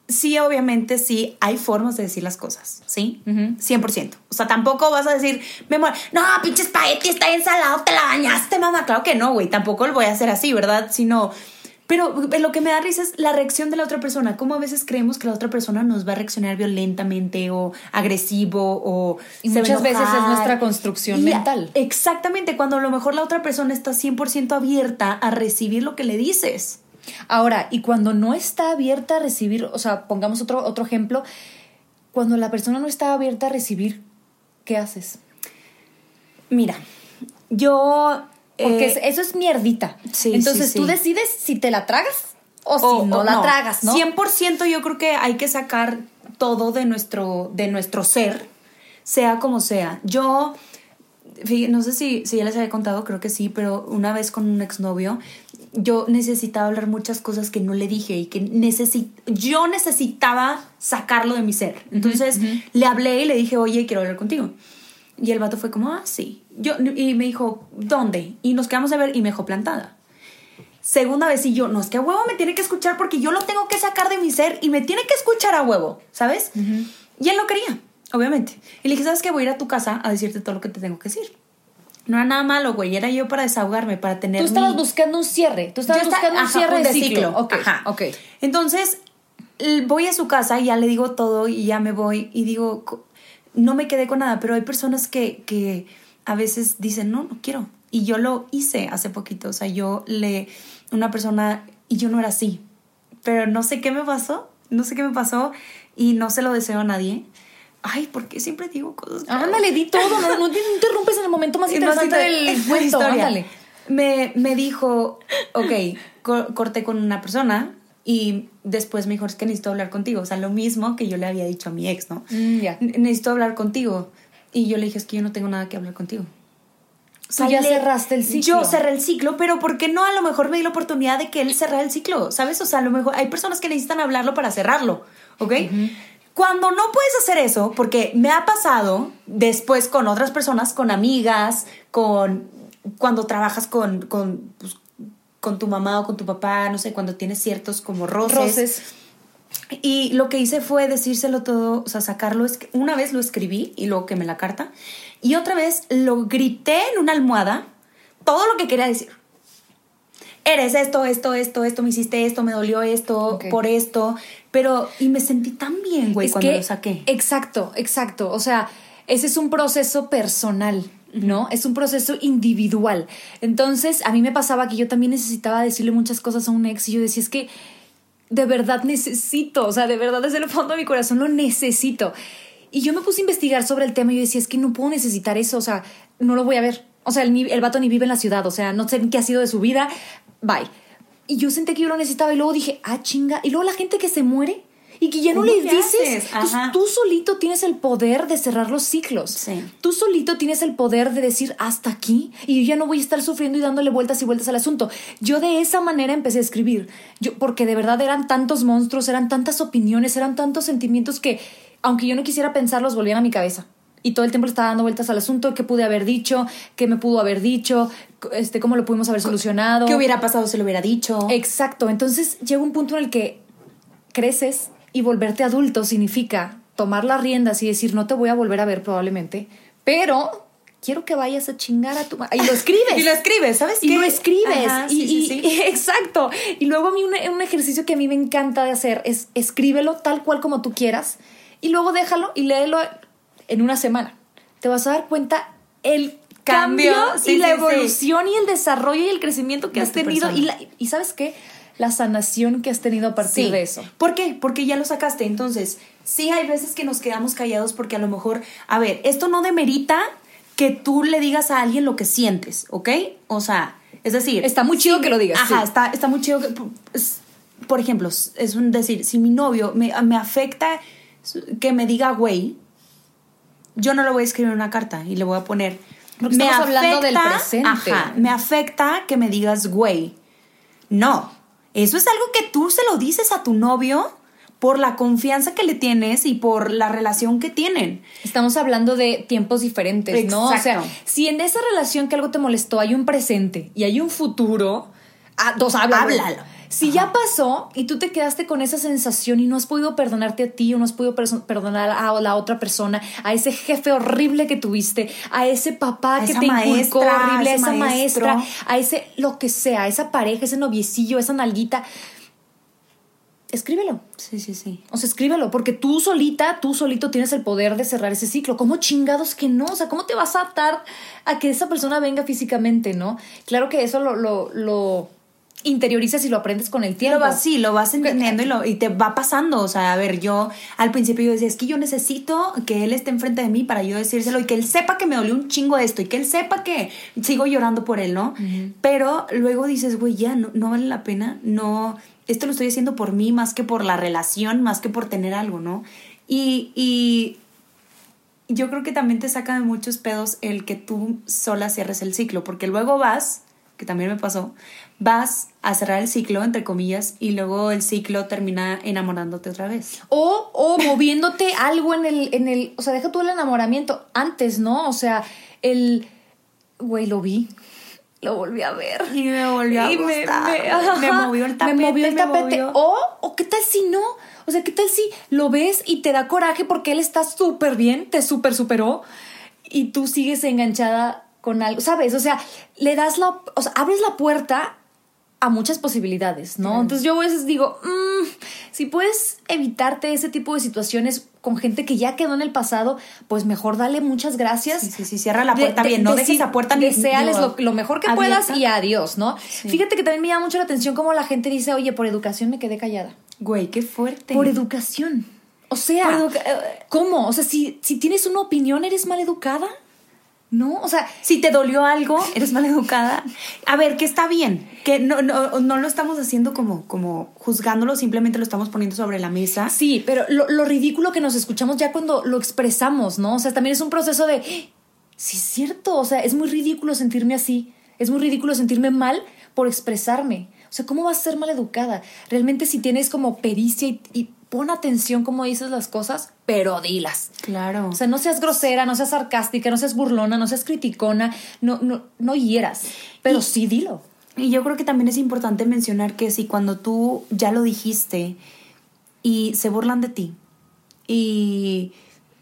Speaker 6: sí, obviamente sí, hay formas de decir las cosas, ¿sí? 100%. O sea, tampoco vas a decir, mi amor, no, pinche espagueti está bien salado, te la bañaste, mamá. Claro que no, güey, tampoco lo voy a hacer así, ¿verdad? Sino... Pero lo que me da risa es la reacción de la otra persona. Cómo a veces creemos que la otra persona nos va a reaccionar violentamente o agresivo o...
Speaker 5: Y
Speaker 6: se
Speaker 5: muchas veces es nuestra construcción
Speaker 6: Y-
Speaker 5: mental.
Speaker 6: Exactamente, cuando a lo mejor la otra persona está 100% abierta a recibir lo que le dices.
Speaker 5: Ahora, y cuando no está abierta a recibir, o sea, pongamos otro, otro ejemplo, cuando la persona no está abierta a recibir, ¿qué haces?
Speaker 6: Mira, yo...
Speaker 5: Porque
Speaker 6: eh,
Speaker 5: es- eso es mierdita.
Speaker 6: sí,
Speaker 5: Entonces
Speaker 6: sí,
Speaker 5: tú decides si te la tragas o,
Speaker 6: o-
Speaker 5: si no
Speaker 6: o
Speaker 5: la tragas, ¿no?
Speaker 6: 100% yo creo que hay que sacar todo de nuestro, de nuestro ser, sea como sea. Yo, no sé si, si ya les había contado, creo que sí, pero una vez con un exnovio, yo necesitaba hablar muchas cosas que no le dije y que necesi- yo necesitaba sacarlo de mi ser. Entonces le hablé y le dije, oye, quiero hablar contigo. Y el vato fue como, ah, sí. Yo, y me dijo, ¿dónde? Y nos quedamos a ver y me dejó plantada. Segunda vez y yo, no, es que a huevo me tiene que escuchar porque yo lo tengo que sacar de mi ser y me tiene que escuchar a huevo, ¿sabes? Y él no quería, obviamente. Y le dije, ¿sabes qué? Voy a ir a tu casa a decirte todo lo que te tengo que decir. No era nada malo, güey, era yo para desahogarme, para tener
Speaker 5: Tú estabas
Speaker 6: mi-
Speaker 5: buscando un cierre. Tú estabas
Speaker 6: yo
Speaker 5: buscando un
Speaker 6: ajá,
Speaker 5: cierre
Speaker 6: un
Speaker 5: de ciclo. Ok,
Speaker 6: Ajá.
Speaker 5: ok.
Speaker 6: Entonces, voy a su casa y ya le digo todo y ya me voy y digo, no me quedé con nada, pero hay personas que, que a veces dicen, no, no quiero. Y yo lo hice hace poquito, o sea, yo le, una persona, y yo no era así, pero no sé qué me pasó, no sé qué me pasó y no se lo deseo a nadie. Ay, ¿por qué siempre digo cosas? feas?
Speaker 5: Ándale, di todo, no, no te interrumpes en el momento más
Speaker 6: no
Speaker 5: interesante
Speaker 6: sé,
Speaker 5: del cuento. Ándale.
Speaker 6: Me, me dijo, ok, co- corté con una persona y después me dijo, es que necesito hablar contigo. O sea, lo mismo que yo le había dicho a mi ex, ¿no?
Speaker 5: Mm.
Speaker 6: Ne- Necesito hablar contigo. Y yo le dije, es que yo no tengo nada que hablar contigo. O
Speaker 5: Tú ya cerraste el ciclo.
Speaker 6: Yo cerré el ciclo, pero ¿por qué no a lo mejor me di la oportunidad de que él cerrara el ciclo? ¿Sabes? O sea, a lo mejor hay personas que necesitan hablarlo para cerrarlo, ¿ok? Cuando no puedes hacer eso, porque me ha pasado después con otras personas, con amigas, con cuando trabajas con, con, pues, con tu mamá o con tu papá, no sé, cuando tienes ciertos como roces.
Speaker 5: Roces.
Speaker 6: Y lo que hice fue decírselo todo, o sea, sacarlo. Una vez lo escribí y luego quemé la carta. Y otra vez lo grité en una almohada, todo lo que quería decir. Eres esto, esto, esto, esto, me hiciste esto, me dolió esto, por esto. Pero, y me sentí tan bien, güey, cuando
Speaker 5: que-
Speaker 6: lo saqué.
Speaker 5: Exacto, exacto. O sea, ese es un proceso personal, ¿no? Es un proceso individual. Entonces, a mí me pasaba que yo también necesitaba decirle muchas cosas a un ex y yo decía, es que de verdad necesito, o sea, de verdad desde el fondo de mi corazón lo necesito. Y yo me puse a investigar sobre el tema y yo decía, es que no puedo necesitar eso, o sea, no lo voy a ver. O sea, el, el vato ni vive en la ciudad, o sea, no sé qué ha sido de su vida, bye. Y yo sentí que yo lo necesitaba y luego dije, ah, chinga. Y luego la gente que se muere y que ya no
Speaker 6: ¿Cómo
Speaker 5: le dices.
Speaker 6: Ajá.
Speaker 5: tú solito tienes el poder de cerrar los ciclos.
Speaker 6: Sí.
Speaker 5: Tú solito tienes el poder de decir hasta aquí y yo ya no voy a estar sufriendo y dándole vueltas y vueltas al asunto. Yo de esa manera empecé a escribir. Yo, porque de verdad eran tantos monstruos, eran tantas opiniones, eran tantos sentimientos que, aunque yo no quisiera pensarlos, volvían a mi cabeza. Y todo el tiempo le estaba dando vueltas al asunto, qué pude haber dicho, qué me pudo haber dicho, este, cómo lo pudimos haber solucionado.
Speaker 6: ¿Qué hubiera pasado si lo hubiera dicho?
Speaker 5: Exacto. Entonces llega un punto en el que creces y volverte adulto significa tomar las riendas y decir no te voy a volver a ver probablemente, pero quiero que vayas a chingar a tu madre. Y lo escribes.
Speaker 6: Y lo escribes, ¿sabes
Speaker 5: Y
Speaker 6: qué?
Speaker 5: lo escribes.
Speaker 6: Ajá,
Speaker 5: y,
Speaker 6: sí, sí,
Speaker 5: y- exacto. Y luego a mí un, un ejercicio que a mí me encanta de hacer es escríbelo tal cual como tú quieras y luego déjalo y léelo en una semana. Te vas a dar cuenta el cambio, y la evolución y el desarrollo y el crecimiento que
Speaker 6: De
Speaker 5: has tenido. Y, la- y sabes qué? La sanación que has tenido a partir
Speaker 6: Sí.
Speaker 5: de eso.
Speaker 6: ¿Por qué? Porque ya lo sacaste. Entonces, sí hay veces que nos quedamos callados porque a lo mejor, a ver, esto no demerita que tú le digas a alguien lo que sientes, ¿ok? O sea, es decir...
Speaker 5: Está muy chido que lo digas,
Speaker 6: Ajá,
Speaker 5: sí.
Speaker 6: está, está muy chido que... es- por ejemplo, es un decir, si mi novio me, me afecta que me diga güey, yo no le voy a escribir una carta y le voy a poner...
Speaker 5: Porque estamos hablando del presente.
Speaker 6: Ajá, me afecta que me digas güey. No, eso es algo que tú se lo dices a tu novio por la confianza que le tienes y por la relación que tienen.
Speaker 5: Estamos hablando de tiempos diferentes, ¿no? O sea, si en esa relación que algo te molestó hay un presente y hay un futuro, ah, dos, háblalo.
Speaker 6: Háblalo.
Speaker 5: Si ya pasó y tú te quedaste con esa sensación y no has podido perdonarte a ti o no has podido perdonar a la otra persona, a ese jefe horrible que tuviste, a ese papá
Speaker 6: A
Speaker 5: que te inculcó horrible, a esa
Speaker 6: maestro.
Speaker 5: maestra, a ese lo que sea, a esa pareja, ese noviecillo, esa nalguita, escríbelo.
Speaker 6: Sí, sí, sí.
Speaker 5: O sea, escríbelo, porque tú solita, tú solito tienes el poder de cerrar ese ciclo. ¿Cómo chingados que no? O sea, ¿cómo te vas a atar a que esa persona venga físicamente, no? Claro que eso lo, lo, lo interiorizas y lo aprendes con el tiempo.
Speaker 6: Lo vas, sí, lo vas entendiendo y, lo, y te va pasando. O sea, a ver, yo al principio yo decía, es que yo necesito que él esté enfrente de mí para yo decírselo y que él sepa que me dolió un chingo esto y que él sepa que sigo llorando por él, ¿no? Pero luego dices, güey, ya, no, no vale la pena, no, esto lo estoy haciendo por mí más que por la relación, más que por tener algo, ¿no? Y, y yo creo que también te saca de muchos pedos el que tú sola cierres el ciclo, porque luego vas, que también me pasó, vas a cerrar el ciclo, entre comillas, y luego el ciclo termina enamorándote otra vez.
Speaker 5: O, o moviéndote algo en el, en el, o sea, deja tú el enamoramiento antes, ¿no? O sea, el, güey, lo vi, lo volví a ver.
Speaker 6: Y me volvió a
Speaker 5: Y
Speaker 6: gustar,
Speaker 5: me-
Speaker 6: Me movió el tapete,
Speaker 5: Me movió el tapete.
Speaker 6: movió.
Speaker 5: O, o qué tal si no. O sea, qué tal si lo ves y te da coraje porque él está súper bien, te súper superó y tú sigues enganchada con algo, ¿sabes? O sea, le das la, o sea, abres la puerta a muchas posibilidades, ¿no? Entonces yo a veces digo, mm, si puedes evitarte ese tipo de situaciones con gente que ya quedó en el pasado, pues mejor dale muchas gracias.
Speaker 6: Sí, sí, sí, cierra la puerta bien, no dejes la puerta ni-
Speaker 5: Deseales lo, lo mejor que
Speaker 6: abierta.
Speaker 5: puedas y adiós, ¿no? Fíjate que también me llama mucho la atención cómo la gente dice, oye, por educación me quedé callada.
Speaker 6: Güey, qué fuerte.
Speaker 5: Por educación. O sea,
Speaker 6: eh,
Speaker 5: ¿cómo? O sea, si, si tienes una opinión, ¿eres mal educada? No, o sea,
Speaker 6: Si te dolió algo, eres mal educada. A ver, que está bien, que no, no, no lo estamos haciendo como, como juzgándolo, simplemente lo estamos poniendo sobre la mesa.
Speaker 5: Sí, pero lo, lo ridículo que nos escuchamos ya cuando lo expresamos, ¿no? O sea, también es un proceso de, sí, es cierto, o sea, es muy ridículo sentirme así, es muy ridículo sentirme mal por expresarme. O sea, ¿cómo vas a ser mal educada? Realmente si tienes como pericia y pon atención cómo dices las cosas, pero dilas.
Speaker 6: Claro.
Speaker 5: O sea, no seas grosera, no seas sarcástica, no seas burlona, no seas criticona, no, no, no hieras, pero
Speaker 6: Y-
Speaker 5: sí dilo.
Speaker 6: Y yo creo que también es importante mencionar que si cuando tú ya lo dijiste y se burlan de ti y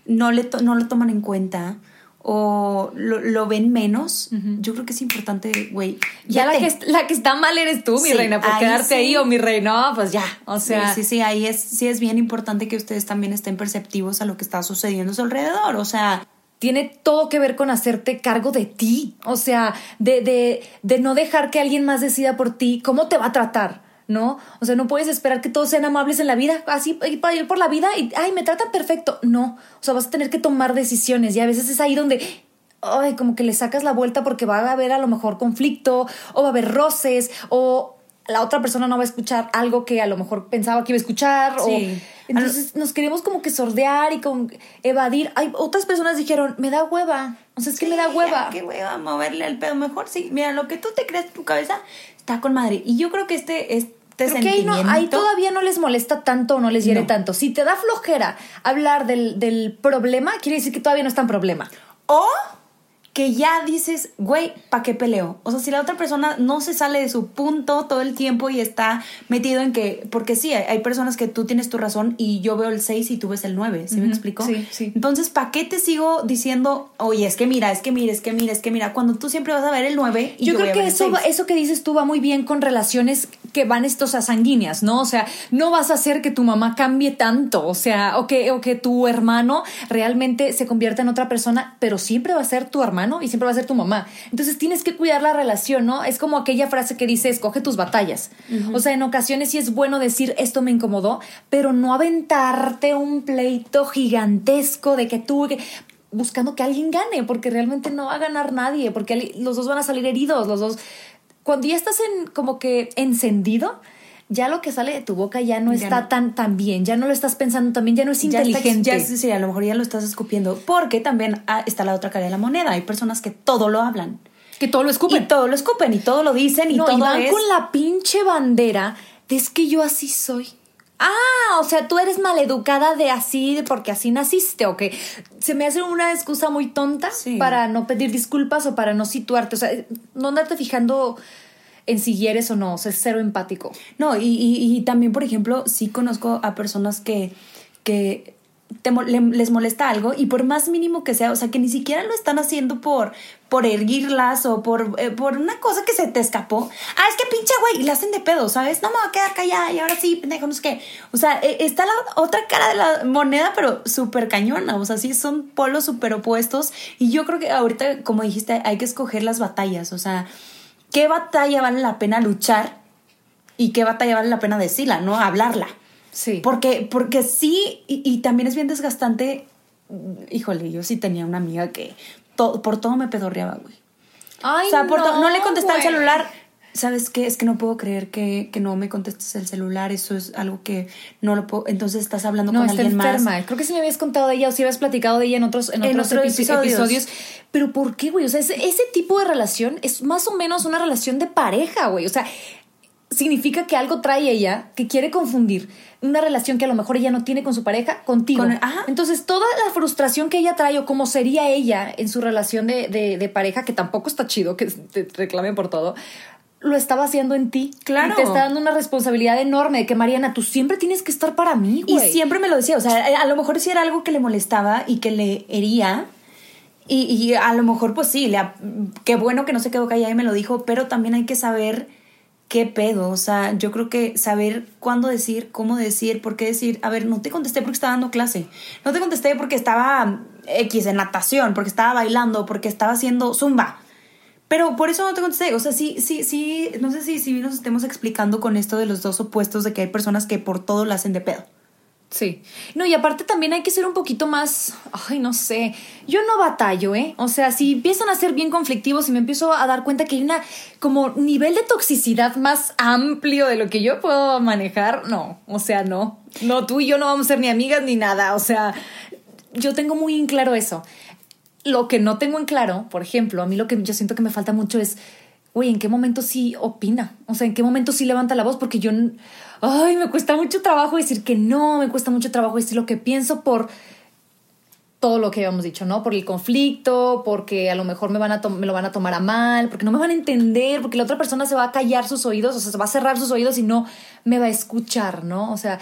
Speaker 6: no, le to- no lo toman en cuenta o lo, lo ven menos, yo creo que es importante, güey.
Speaker 5: Ya la que, la que está mal eres tú, mi
Speaker 6: Sí,
Speaker 5: reina, por
Speaker 6: ahí
Speaker 5: quedarte
Speaker 6: sí.
Speaker 5: ahí o mi rey. No, pues ya. O sea,
Speaker 6: sí, sí, sí, ahí es, sí es bien importante que ustedes también estén perceptivos a lo que está sucediendo a su alrededor. O sea,
Speaker 5: tiene todo que ver con hacerte cargo de ti. O sea, de, de, de no dejar que alguien más decida por ti cómo te va a tratar. ¿No? O sea, no puedes esperar que todos sean amables en la vida, así para ir por la vida y, ay, me tratan perfecto. No, o sea, vas a tener que tomar decisiones y a veces es ahí donde, ay, como que le sacas la vuelta porque va a haber a lo mejor conflicto o va a haber roces o la otra persona no va a escuchar algo que a lo mejor pensaba que iba a escuchar. o-
Speaker 6: Sí.
Speaker 5: entonces nos queremos como que sordear y con evadir. Hay otras personas dijeron, me da hueva. O sea, es que me da hueva.
Speaker 6: Qué hueva moverle el pedo. Mejor sí. Mira, lo que tú te crees en tu cabeza está con madre. Y yo creo que este, este
Speaker 5: Creo que ahí, no- ahí todavía no les molesta tanto o no les hiere
Speaker 6: No.
Speaker 5: tanto. Si te da flojera hablar del, del problema, quiere decir que todavía no está en problema.
Speaker 6: O que ya dices, güey, ¿para qué peleo? O sea, si la otra persona no se sale de su punto todo el tiempo y está metido en que, porque sí, hay, personas que tú tienes tu razón y yo veo el 6 y tú ves el 9, ¿sí me explico?
Speaker 5: sí, sí.
Speaker 6: Entonces, ¿para qué te sigo diciendo, oye, es que mira, es que mira, es que mira, es que mira, cuando tú siempre vas a ver el 9 y
Speaker 5: Yo,
Speaker 6: yo,
Speaker 5: creo
Speaker 6: voy a
Speaker 5: que
Speaker 6: ver el
Speaker 5: eso, va-
Speaker 6: 6?
Speaker 5: eso que dices tú va muy bien con relaciones que van estos a sanguíneas, ¿no? O sea, no vas a hacer que tu mamá cambie tanto, o sea, o que, o que tu hermano realmente se convierta en otra persona, pero siempre va a ser tu hermano y siempre va a ser tu mamá. Entonces tienes que cuidar la relación, ¿no? Es como aquella frase que dice, escoge tus batallas. O sea, en ocasiones sí es bueno decir, esto me incomodó, pero no aventarte un pleito gigantesco de que tú... que- buscando que alguien gane, porque realmente no va a ganar nadie, porque los dos van a salir heridos, los dos. Cuando ya estás en como que encendido, ya lo que sale de tu boca ya no
Speaker 6: Ya
Speaker 5: está
Speaker 6: no.
Speaker 5: tan, tan bien, ya no lo estás pensando tan bien, ya no es
Speaker 6: Ya está-
Speaker 5: inteligente.
Speaker 6: ya, sí, a lo mejor ya lo estás escupiendo. Porque también ah, está la otra cara de la moneda. Hay personas que todo lo hablan.
Speaker 5: que todo lo escupen.
Speaker 6: Y todo lo escupen y todo lo dicen y
Speaker 5: no,
Speaker 6: todo
Speaker 5: y van
Speaker 6: es...
Speaker 5: con la pinche bandera de es que yo así soy. Ah, o sea, tú eres maleducada de así, de porque así naciste, o que se me hace una excusa muy tonta
Speaker 6: Sí.
Speaker 5: para no pedir disculpas o para no situarte, o sea, no andarte fijando en si eres o no, o sea, es cero empático.
Speaker 6: No, y, y- y también, por ejemplo, sí conozco a personas que, que te le- les molesta algo y por más mínimo que sea, o sea, que ni siquiera lo están haciendo por, por erguirlas o por, eh, por una cosa que se te escapó. Ah, es que pinche güey, y la hacen de pedo, ¿sabes? No me voy a quedar callada y ahora sí, pendejo, no sé qué. O sea, eh, está la otra cara de la moneda, pero súper cañona, o sea, sí son polos súper opuestos y yo creo que ahorita, como dijiste, hay que escoger las batallas, o sea, ¿qué batalla vale la pena luchar? y qué batalla vale la pena decirla, ¿no? Hablarla.
Speaker 5: Sí.
Speaker 6: Porque, porque sí, y, y también es bien desgastante. Híjole, yo sí tenía una amiga que to- por todo me pedorreaba, güey.
Speaker 5: Ay,
Speaker 6: o sea, por to- no, le contestaba el celular. ¿Sabes qué? Es que no puedo creer que, que no me contestes el celular. Eso es algo que no lo puedo. Entonces estás hablando
Speaker 5: No,
Speaker 6: con
Speaker 5: está
Speaker 6: alguien
Speaker 5: enferma.
Speaker 6: más.
Speaker 5: Creo que sí me habías contado de ella o sí habías platicado de ella en otros, en
Speaker 6: En
Speaker 5: otros,
Speaker 6: otros
Speaker 5: epi-
Speaker 6: episodios.
Speaker 5: episodios. Pero ¿por qué, güey? O sea, ese, ese tipo de relación es más o menos una relación de pareja, güey. O sea, significa que algo trae ella que quiere confundir una relación que a lo mejor ella no tiene con su pareja contigo.
Speaker 6: Con- ajá.
Speaker 5: Entonces, toda la frustración que ella trae o cómo sería ella en su relación de, de- de pareja, que tampoco está chido que te reclamen por todo, lo estaba haciendo en ti.
Speaker 6: Claro.
Speaker 5: Y te está dando una responsabilidad enorme de que, Mariana, tú siempre tienes que estar para mí,
Speaker 6: Y siempre me lo decía, o sea, a lo mejor sí era algo que le molestaba y que le hería. Y, y a lo mejor, pues sí, le qué bueno que no se quedó callada y me lo dijo, pero también hay que saber qué pedo. O sea, yo creo que saber cuándo decir, cómo decir, por qué decir. A ver, no te contesté porque estaba dando clase. No te contesté porque estaba X en natación, porque estaba bailando, porque estaba haciendo zumba. Pero por eso no te contesté. O sea, sí, sí, sí, no sé si, si nos estemos explicando con esto de los dos opuestos, de que hay personas que por todo la hacen de pedo.
Speaker 5: Sí. No, y aparte también hay que ser un poquito más, ay, no sé, yo no batallo, ¿eh? O sea, si empiezan a ser bien conflictivos y me empiezo a dar cuenta que hay una como nivel de toxicidad más amplio de lo que yo puedo manejar, no, o sea, no. No, tú y yo no vamos a ser ni amigas ni nada, o sea, yo tengo muy en claro eso. Lo que no tengo en claro, por ejemplo, a mí lo que yo siento que me falta mucho es, güey, ¿en qué momento sí opina? O sea, ¿en qué momento sí levanta la voz? Porque yo, ay, me cuesta mucho trabajo decir que no, me cuesta mucho trabajo decir lo que pienso por todo lo que habíamos dicho, ¿no? Por el conflicto, porque a lo mejor me, van a me lo van a tomar a mal, porque no me van a entender, porque la otra persona se va a callar sus oídos, o sea, se va a cerrar sus oídos y no me va a escuchar, ¿no? O sea,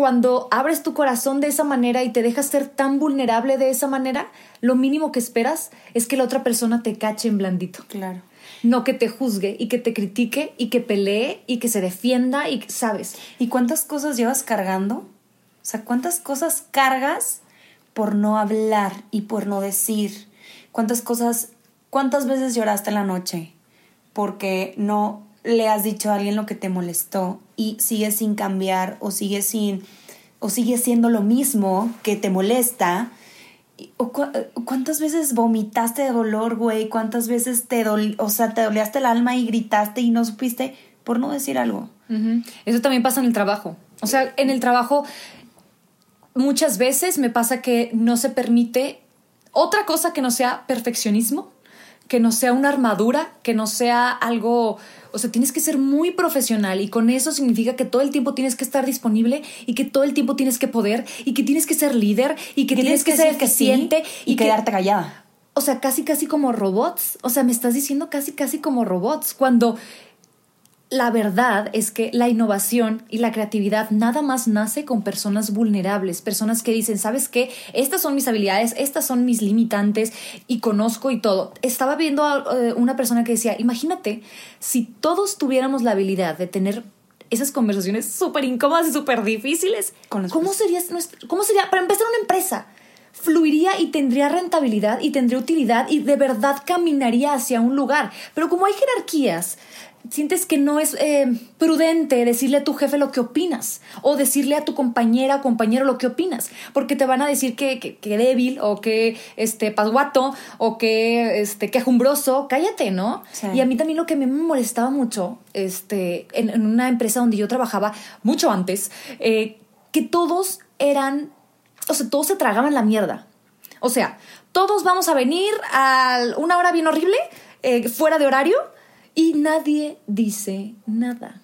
Speaker 5: cuando abres tu corazón de esa manera y te dejas ser tan vulnerable de esa manera, lo mínimo que esperas es que la otra persona te cache en blandito.
Speaker 6: Claro.
Speaker 5: No que te juzgue y que te critique y que pelee y que se defienda y sabes.
Speaker 6: ¿Y cuántas cosas llevas cargando? O sea, ¿cuántas cosas cargas por no hablar y por no decir? ¿Cuántas cosas, cuántas veces lloraste en la noche porque no le has dicho a alguien lo que te molestó y sigues sin cambiar o sigues sin o sigues siendo lo mismo que te molesta? O cu- ¿Cuántas veces vomitaste de dolor, güey? ¿Cuántas veces te dol o sea, te doleaste el alma y gritaste y no supiste por no decir algo?
Speaker 5: Eso también pasa en el trabajo. O sea, en el trabajo muchas veces me pasa que no se permite otra cosa que no sea perfeccionismo, que no sea una armadura, que no sea algo, o sea, tienes que ser muy profesional y con eso significa que todo el tiempo tienes que estar disponible y que todo el tiempo tienes que poder y que tienes que ser líder y que tienes que, ser
Speaker 6: decir sí
Speaker 5: eficiente
Speaker 6: y,
Speaker 5: que-
Speaker 6: quedarte callada.
Speaker 5: o sea, casi, casi como robots. O sea, me estás diciendo casi, casi como robots. Cuando la verdad es que la innovación y la creatividad nada más nace con personas vulnerables, personas que dicen, ¿sabes qué? Estas son mis habilidades, estas son mis limitantes y conozco y todo. Estaba viendo a eh, una persona que decía, imagínate si todos tuviéramos la habilidad de tener esas conversaciones súper incómodas y súper difíciles,
Speaker 6: Con
Speaker 5: ¿cómo sería, ¿cómo sería, para empezar, una empresa? Fluiría y tendría rentabilidad y tendría utilidad y de verdad caminaría hacia un lugar. Pero como hay jerarquías, sientes que no es eh, prudente decirle a tu jefe lo que opinas o decirle a tu compañera o compañero lo que opinas, porque te van a decir que, que, que débil o que este, pasguato o que este, quejumbroso. Cállate, ¿no?
Speaker 6: Sí.
Speaker 5: Y a mí también lo que me molestaba mucho este, en, en una empresa donde yo trabajaba mucho antes, eh, que todos eran, o sea, todos se tragaban la mierda. O sea, todos vamos a venir a una hora bien horrible, eh, fuera de horario, y nadie dice nada.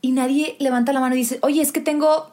Speaker 5: Y nadie levanta la mano y dice, oye, es que tengo,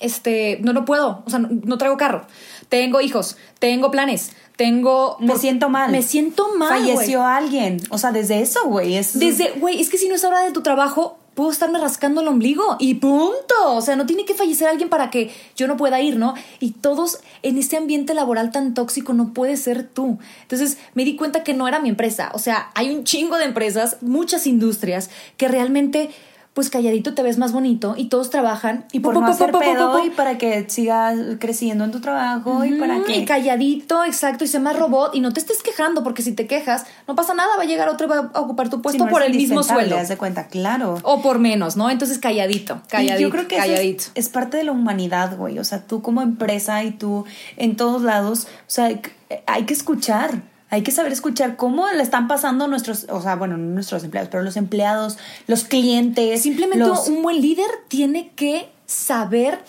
Speaker 5: este, no, no puedo, o sea, no, no traigo carro, tengo hijos, tengo planes, tengo...
Speaker 6: Me siento mal.
Speaker 5: Me siento mal.
Speaker 6: Falleció alguien. O sea, desde eso, güey. Es,
Speaker 5: Desde, güey, es que si no es hora de tu trabajo, puedo estarme rascando el ombligo y punto. O sea, no tiene que fallecer alguien para que yo no pueda ir, ¿no? Y todos en este ambiente laboral tan tóxico no puede ser tú. Entonces me di cuenta que no era mi empresa. O sea, hay un chingo de empresas, muchas industrias que realmente, pues calladito te ves más bonito y todos trabajan
Speaker 6: Y por no hacer pedo y para que sigas creciendo en tu trabajo y para que...
Speaker 5: Y calladito, exacto, y sea más robot y no te estés quejando porque si te quejas no pasa nada, va a llegar otro y va a ocupar tu puesto
Speaker 6: no
Speaker 5: por el mismo sueldo.
Speaker 6: de cuenta, claro.
Speaker 5: O por menos, ¿no? Entonces calladito, calladito.
Speaker 6: Y yo creo que eso es-
Speaker 5: calladito.
Speaker 6: es, parte de la humanidad, güey. O sea, tú como empresa y tú en todos lados, o sea, hay que escuchar. Hay que saber escuchar cómo le están pasando nuestros, o sea, bueno, no nuestros empleados, pero los empleados, los clientes.
Speaker 5: Simplemente
Speaker 6: los-
Speaker 5: un buen líder tiene que saber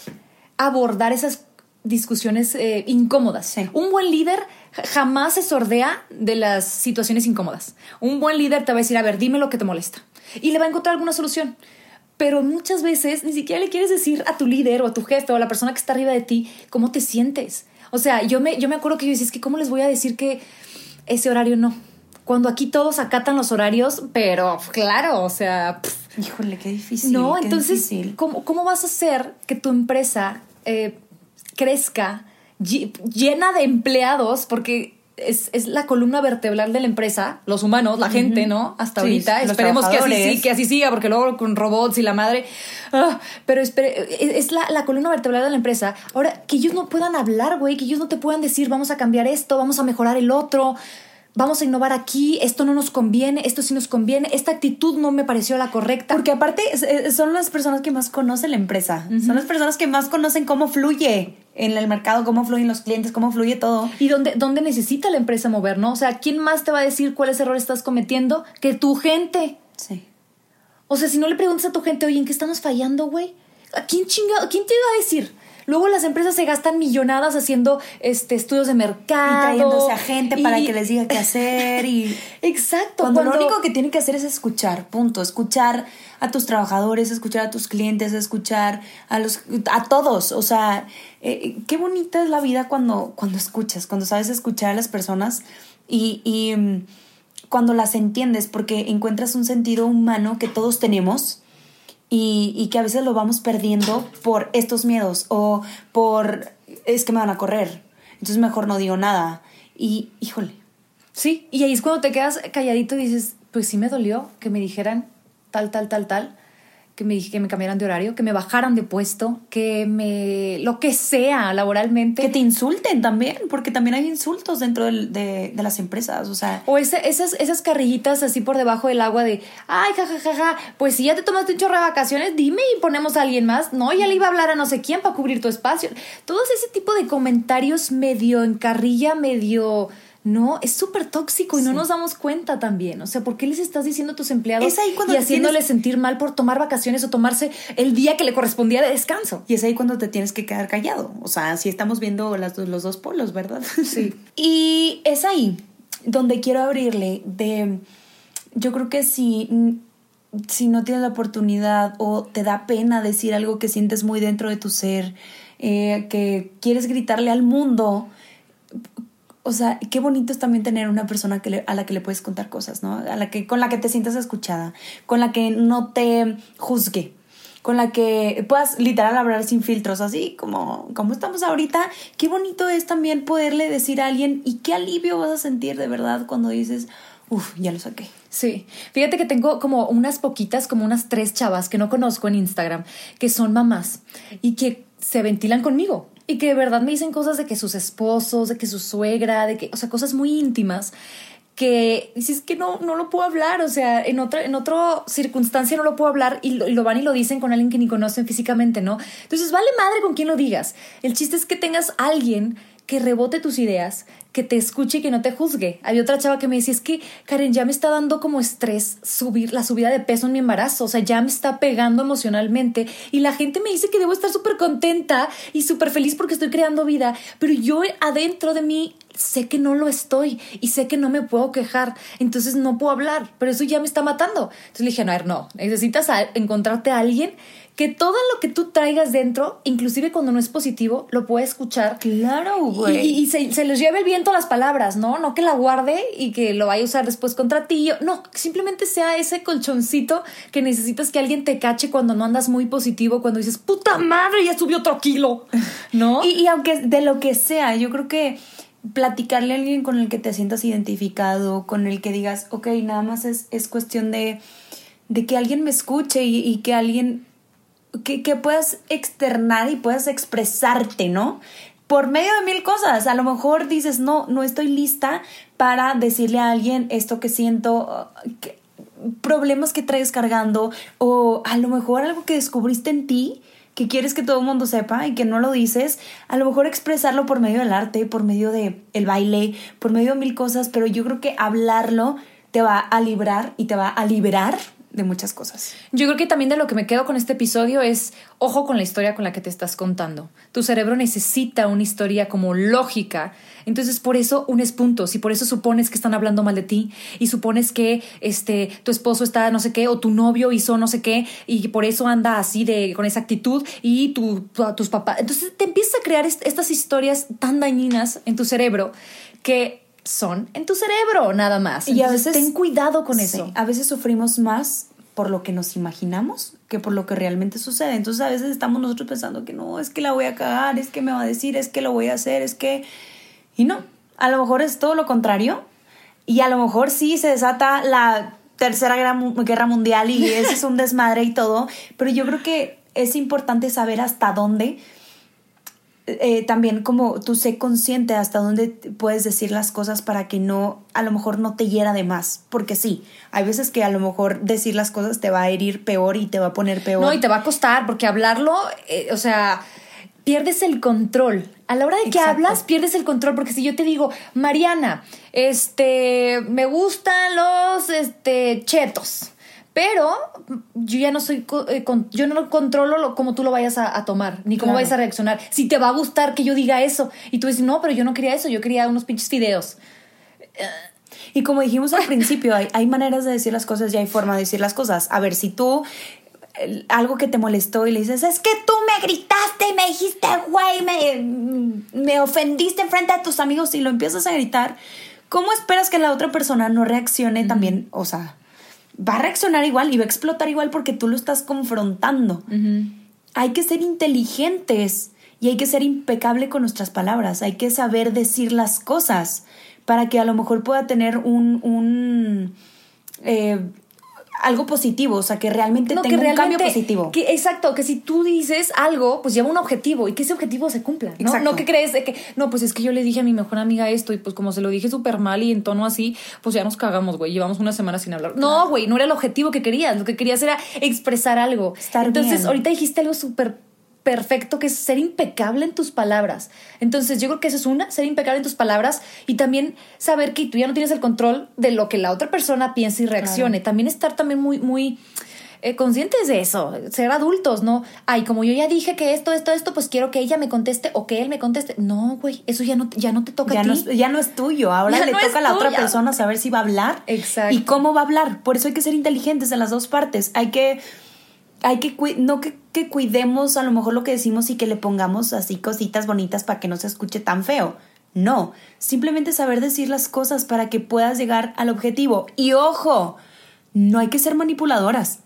Speaker 5: abordar esas discusiones eh, incómodas.
Speaker 6: Sí.
Speaker 5: Un buen líder jamás se sordea de las situaciones incómodas. Un buen líder te va a decir, a ver, dime lo que te molesta. Y le va a encontrar alguna solución. Pero muchas veces ni siquiera le quieres decir a tu líder o a tu jefe o a la persona que está arriba de ti cómo te sientes. O sea, yo me, yo me acuerdo que yo decía, es que ¿cómo les voy a decir que ese horario no? Cuando aquí todos acatan los horarios, pero claro, o sea, pff,
Speaker 6: Híjole, qué difícil.
Speaker 5: no,
Speaker 6: qué
Speaker 5: entonces,
Speaker 6: difícil.
Speaker 5: ¿cómo, ¿cómo vas a hacer que tu empresa eh, crezca lle- llena de empleados? Porque es, es la columna vertebral de la empresa, los humanos, la gente, ¿no? Hasta
Speaker 6: Sí,
Speaker 5: ahorita. Esperemos que así, que así siga, porque luego con robots y la madre. ah, pero espere, es es la, la columna vertebral de la empresa. Ahora, que ellos no puedan hablar, güey, que ellos no te puedan decir, vamos a cambiar esto, vamos a mejorar el otro. Vamos a innovar aquí, esto no nos conviene, esto sí nos conviene, esta actitud no me pareció la correcta.
Speaker 6: Porque aparte son las personas que más conocen la empresa. Son las personas que más conocen cómo fluye en el mercado, cómo fluyen los clientes, cómo fluye todo.
Speaker 5: ¿Y dónde, dónde necesita la empresa mover, no? O sea, ¿quién más te va a decir cuáles errores estás cometiendo que tu gente?
Speaker 6: Sí.
Speaker 5: O sea, si no le preguntas a tu gente, oye, ¿en qué estamos fallando, güey? ¿A quién chingado? ¿Quién te iba a decir? Luego las empresas se gastan millonadas haciendo este, estudios de
Speaker 6: Y
Speaker 5: mercado.
Speaker 6: trayéndose a gente para
Speaker 5: y-
Speaker 6: que les diga qué hacer y...
Speaker 5: Exacto.
Speaker 6: Cuando, lo único que tienen que hacer es escuchar, punto. Escuchar a tus trabajadores, escuchar a tus clientes, escuchar a los a todos. O sea, eh, qué bonita es la vida cuando, cuando escuchas, cuando sabes escuchar a las personas y, y, mm, cuando las entiendes, porque encuentras un sentido humano que todos tenemos. Y, y que a veces lo vamos perdiendo por estos miedos o por es que me van a correr. Entonces mejor no digo nada. Y híjole,
Speaker 5: Sí, y ahí es cuando te quedas calladito y dices, pues sí me dolió que me dijeran tal, tal, tal, tal, que me, dije que me cambiaran de horario, que me bajaran de puesto, que me... lo que sea laboralmente.
Speaker 6: Que te insulten también, porque también hay insultos dentro del- de, de las empresas. O sea,
Speaker 5: O esas, esas carrillitas así por debajo del agua de, ay, jajajaja, pues si ya te tomaste un chorro de vacaciones, dime y ponemos a alguien más. No, ya le iba a hablar a no sé quién para cubrir tu espacio. Todo ese tipo de comentarios medio en carrilla, medio... No, es súper tóxico y no nos damos cuenta también. O sea, ¿por qué les estás diciendo a tus empleados
Speaker 6: Es ahí cuando
Speaker 5: y haciéndoles
Speaker 6: tienes-
Speaker 5: sentir mal por tomar vacaciones o tomarse el día que le correspondía de descanso?
Speaker 6: y es ahí cuando te tienes que quedar callado. O sea, si estamos viendo las los dos polos, ¿verdad?
Speaker 5: Sí.
Speaker 6: y es ahí donde quiero abrirle de, yo creo que si, si no tienes la oportunidad o te da pena decir algo que sientes muy dentro de tu ser, eh, que quieres gritarle al mundo, o sea, qué bonito es también tener una persona a la que le puedes contar cosas, ¿no? A la que, con la que te sientas escuchada, con la que no te juzgue, con la que puedas literal hablar sin filtros, así como, como estamos ahorita. Qué bonito es también poderle decir a alguien y qué alivio vas a sentir de verdad cuando dices, uff, ya lo saqué.
Speaker 5: Sí, fíjate que tengo como unas poquitas, como unas tres chavas que no conozco en Instagram, que son mamás y que se ventilan conmigo y que de verdad me dicen cosas de que sus esposos, de que su suegra, de que, o sea, cosas muy íntimas que dices que no, no lo puedo hablar, o sea, en otra, en otra circunstancia no lo puedo hablar y lo, y lo van y lo dicen con alguien que ni conocen físicamente, ¿no? Entonces, vale madre con quien lo digas. El chiste es que tengas alguien que rebote tus ideas, que te escuche y que no te juzgue. Había otra chava que me decía, es que Karen, ya me está dando como estrés subir la subida de peso en mi embarazo, o sea, ya me está pegando emocionalmente y la gente me dice que debo estar súper contenta y súper feliz porque estoy creando vida, pero yo adentro de mí sé que no lo estoy y sé que no me puedo quejar, entonces no puedo hablar, pero eso ya me está matando. Entonces le dije, no, a ver, no, necesitas encontrarte a alguien que todo lo que tú traigas dentro, inclusive cuando no es positivo, lo pueda escuchar
Speaker 6: Claro, güey.
Speaker 5: y- y se, se les lleve el viento las palabras, ¿no? No que la guarde y que lo vaya a usar después contra ti. No, simplemente sea ese colchoncito que necesitas que alguien te cache cuando no andas muy positivo, cuando dices, puta madre, ya subió otro kilo, ¿no?
Speaker 6: Y, y aunque de lo que sea, yo creo que platicarle a alguien con el que te sientas identificado, con el que digas, ok, nada más es, es cuestión de, de que alguien me escuche y, que alguien, que, que puedas externar y puedas expresarte, ¿no? Por medio de mil cosas. A lo mejor dices, no, no estoy lista para decirle a alguien esto que siento, que- problemas que traes cargando o a lo mejor algo que descubriste en ti que quieres que todo el mundo sepa y que no lo dices, a lo mejor expresarlo por medio del arte, por medio de el baile, por medio de mil cosas, pero yo creo que hablarlo te va a librar y te va a liberar de muchas cosas.
Speaker 5: Yo creo que también de lo que me quedo con este episodio es ojo con la historia con la que te estás contando. Tu cerebro necesita una historia como lógica. Entonces, por eso unes puntos y por eso supones que están hablando mal de ti y supones que este tu esposo está no sé qué o tu novio hizo no sé qué y por eso anda así de con esa actitud y tu, tu- tus papás. Entonces, te empiezas a crear est- estas historias tan dañinas en tu cerebro que son en tu cerebro nada más.
Speaker 6: Y a veces
Speaker 5: ten cuidado con
Speaker 6: Sí,
Speaker 5: eso.
Speaker 6: A veces sufrimos más por lo que nos imaginamos que por lo que realmente sucede. Entonces a veces estamos nosotros pensando que no, es que la voy a cagar, es que me va a decir, es que lo voy a hacer, es que... Y no, a lo mejor es todo lo contrario. Y a lo mejor sí se desata la tercera guerra mundial y ese es un desmadre y todo. Pero yo creo que es importante saber hasta dónde eh, también como tú sé consciente hasta dónde puedes decir las cosas para que no, a lo mejor no te hiera de más, porque sí, hay veces que a lo mejor decir las cosas te va a herir peor y te va a poner peor.
Speaker 5: No, y te va a costar, porque hablarlo, eh, o sea, pierdes el control. A la hora de que
Speaker 6: Exacto.
Speaker 5: hablas, pierdes el control, porque si yo te digo, Mariana, este, me gustan los, este, chetos. Pero yo ya no soy, eh, yo no controlo lo, cómo tú lo vayas a, a tomar, ni cómo
Speaker 6: Claro.
Speaker 5: vayas a reaccionar. Si te va a gustar que yo diga eso, y tú dices, no, pero yo no quería eso, yo quería unos pinches fideos.
Speaker 6: Y como dijimos al principio, hay, hay maneras de decir las cosas y hay forma de decir las cosas. A ver, si tú algo que te molestó y le dices, es que tú me gritaste y me dijiste, güey, me, me ofendiste enfrente de tus amigos y lo empiezas a gritar, ¿cómo esperas que la otra persona no reaccione también? O sea, va a reaccionar igual y va a explotar igual porque tú lo estás confrontando. Hay que ser inteligentes y hay que ser impecable con nuestras palabras. Hay que saber decir las cosas para que a lo mejor pueda tener un, un eh, algo positivo, o sea, que realmente
Speaker 5: No,
Speaker 6: tenga
Speaker 5: que
Speaker 6: un cambio positivo.
Speaker 5: que- exacto, que si tú dices algo, pues lleva un objetivo y que ese objetivo se cumpla, ¿no?
Speaker 6: Exacto.
Speaker 5: No que crees de que, no, pues es que yo le dije a mi mejor amiga esto y pues como se lo dije súper mal y en tono así, pues ya nos cagamos, güey, llevamos una semana sin hablar. No, güey, no era el objetivo que querías, lo que querías era expresar algo.
Speaker 6: Estar
Speaker 5: Entonces,
Speaker 6: bien.
Speaker 5: ahorita dijiste algo súper perfecto que es ser impecable en tus palabras. Entonces, yo creo que eso es una, ser impecable en tus palabras y también saber que tú ya no tienes el control de lo que la otra persona piense y reaccione. También estar también muy, muy eh, conscientes de eso, ser adultos, ¿no? Ay, como yo ya dije que esto, esto, esto, pues quiero que ella me conteste o que él me conteste. No, güey, eso ya no, ya no te toca
Speaker 6: ya
Speaker 5: a ti.
Speaker 6: no, es, ya no es tuyo, ahora
Speaker 5: Ya
Speaker 6: le
Speaker 5: no
Speaker 6: toca a la otra persona saber si va a hablar
Speaker 5: Exacto.
Speaker 6: y cómo va a hablar. Por eso hay que ser inteligentes en las dos partes. Hay que, hay que no que, que cuidemos a lo mejor lo que decimos y que le pongamos así cositas bonitas para que no se escuche tan feo. No, simplemente saber decir las cosas para que puedas llegar al objetivo. Y ojo, no hay que ser manipuladoras.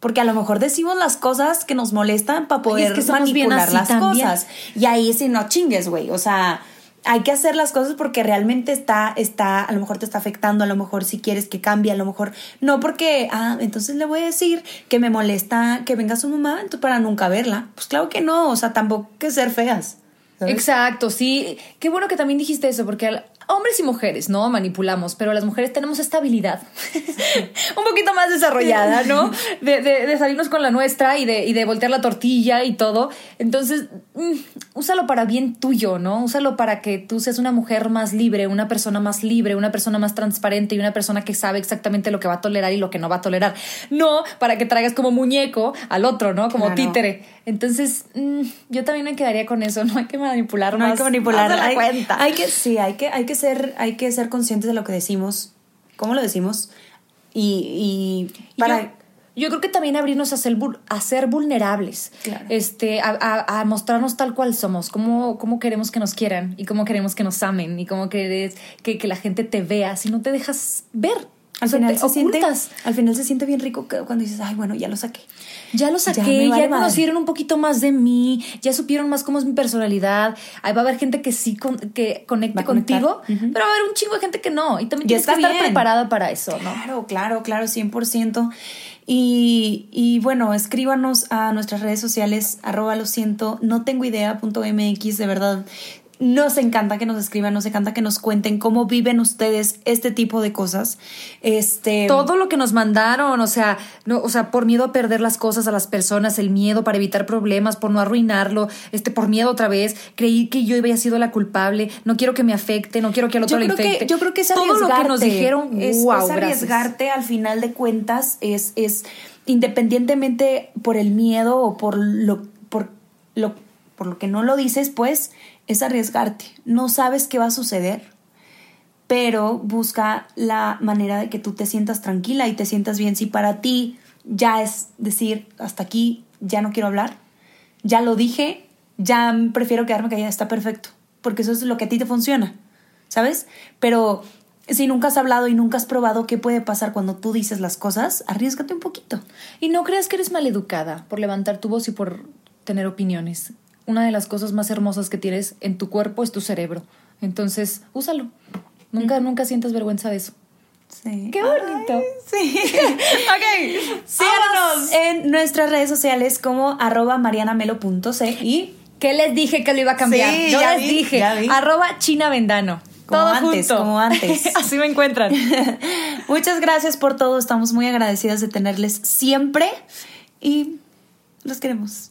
Speaker 6: Porque a lo mejor decimos las cosas que nos molestan para poder manipular las
Speaker 5: también.
Speaker 6: cosas. Y ahí sí no chingues, güey. O sea, hay que hacer las cosas porque realmente está, está, a lo mejor te está afectando, a lo mejor si quieres que cambie, a lo mejor no porque, ah, entonces le voy a decir que me molesta que venga su mamá para nunca verla. Pues claro que no, o sea, tampoco que ser feas.
Speaker 5: Exacto, sí. Qué bueno que también dijiste eso, porque al- hombres y mujeres, ¿no? Manipulamos, pero las mujeres tenemos esta habilidad un poquito más desarrollada, ¿no? De, de- de salirnos con la nuestra y de, y de voltear la tortilla y todo. Entonces, mm, úsalo para bien tuyo, ¿no? Úsalo para que tú seas una mujer más libre, una persona más libre, una persona más transparente y una persona que sabe exactamente lo que va a tolerar y lo que no va a tolerar. No para que traigas como muñeco al otro, ¿no? Como
Speaker 6: Claro.
Speaker 5: títere. Entonces, mm, yo también me quedaría con eso. No hay que manipular
Speaker 6: No
Speaker 5: más.
Speaker 6: hay que manipular.
Speaker 5: más de la
Speaker 6: hay,
Speaker 5: cuenta.
Speaker 6: hay que, sí, hay que, hay que ser, hay que ser conscientes de lo que decimos, cómo lo decimos. Y, y para.
Speaker 5: Yo, yo creo que también abrirnos a ser, a ser vulnerables,
Speaker 6: Claro.
Speaker 5: este, a, a- a mostrarnos tal cual somos, cómo, cómo queremos que nos quieran y cómo queremos que nos amen y cómo querés que, que la gente te vea, si no te dejas ver.
Speaker 6: Al final,
Speaker 5: te
Speaker 6: se siente, al final se siente bien rico cuando dices, ay, bueno, ya lo saqué.
Speaker 5: Ya lo saqué, ya, conocieron un poquito más de mí, ya supieron más cómo es mi personalidad. Ahí va a haber gente que sí con- que conecte contigo, pero va a haber un chingo de gente que no. Y también
Speaker 6: Ya
Speaker 5: tienes que estar
Speaker 6: bien.
Speaker 5: preparada para eso, ¿no?
Speaker 6: Claro, claro, claro, 100%. Y, y bueno, escríbanos a nuestras redes sociales, arroba lo siento, no tengo idea, punto MX, de verdad. Nos encanta que nos escriban, nos encanta que nos cuenten cómo viven ustedes este tipo de cosas. Este,
Speaker 5: todo lo que nos mandaron, o sea, no, o sea, por miedo a perder las cosas a las personas, el miedo para evitar problemas, por no arruinarlo, este, por miedo otra vez, creí que yo había sido la culpable, no quiero que me afecte, no quiero que al otro le infecte.
Speaker 6: que yo creo que es
Speaker 5: todo lo que nos dijeron,
Speaker 6: es,
Speaker 5: wow,
Speaker 6: es
Speaker 5: gracias.
Speaker 6: arriesgarte al final de cuentas es es independientemente por el miedo o por lo por lo por lo que no lo dices, pues es arriesgarte. No sabes qué va a suceder, pero busca la manera de que tú te sientas tranquila y te sientas bien. Si para ti ya es decir, hasta aquí ya no quiero hablar, ya lo dije, ya prefiero quedarme callada, está perfecto, porque eso es lo que a ti te funciona, ¿sabes? Pero si nunca has hablado y nunca has probado qué puede pasar cuando tú dices las cosas, arriesgate un poquito.
Speaker 5: Y no creas que eres maleducada por levantar tu voz y por tener opiniones. Una de las cosas más hermosas que tienes en tu cuerpo es tu cerebro. Entonces, úsalo. Nunca, nunca sientas vergüenza de eso.
Speaker 6: Sí.
Speaker 5: ¡Qué bonito!
Speaker 6: Sí.
Speaker 5: ok,
Speaker 6: Síganos en nuestras redes sociales como arroba marianamelo.c y
Speaker 5: ¿Qué les dije que lo iba a cambiar?
Speaker 6: Sí,
Speaker 5: Yo les
Speaker 6: vi,
Speaker 5: dije, arroba China Vendano.
Speaker 6: Como
Speaker 5: Todo
Speaker 6: antes,
Speaker 5: junto.
Speaker 6: como antes.
Speaker 5: Así me encuentran.
Speaker 6: Muchas gracias por todo. Estamos muy agradecidas de tenerles siempre y los queremos.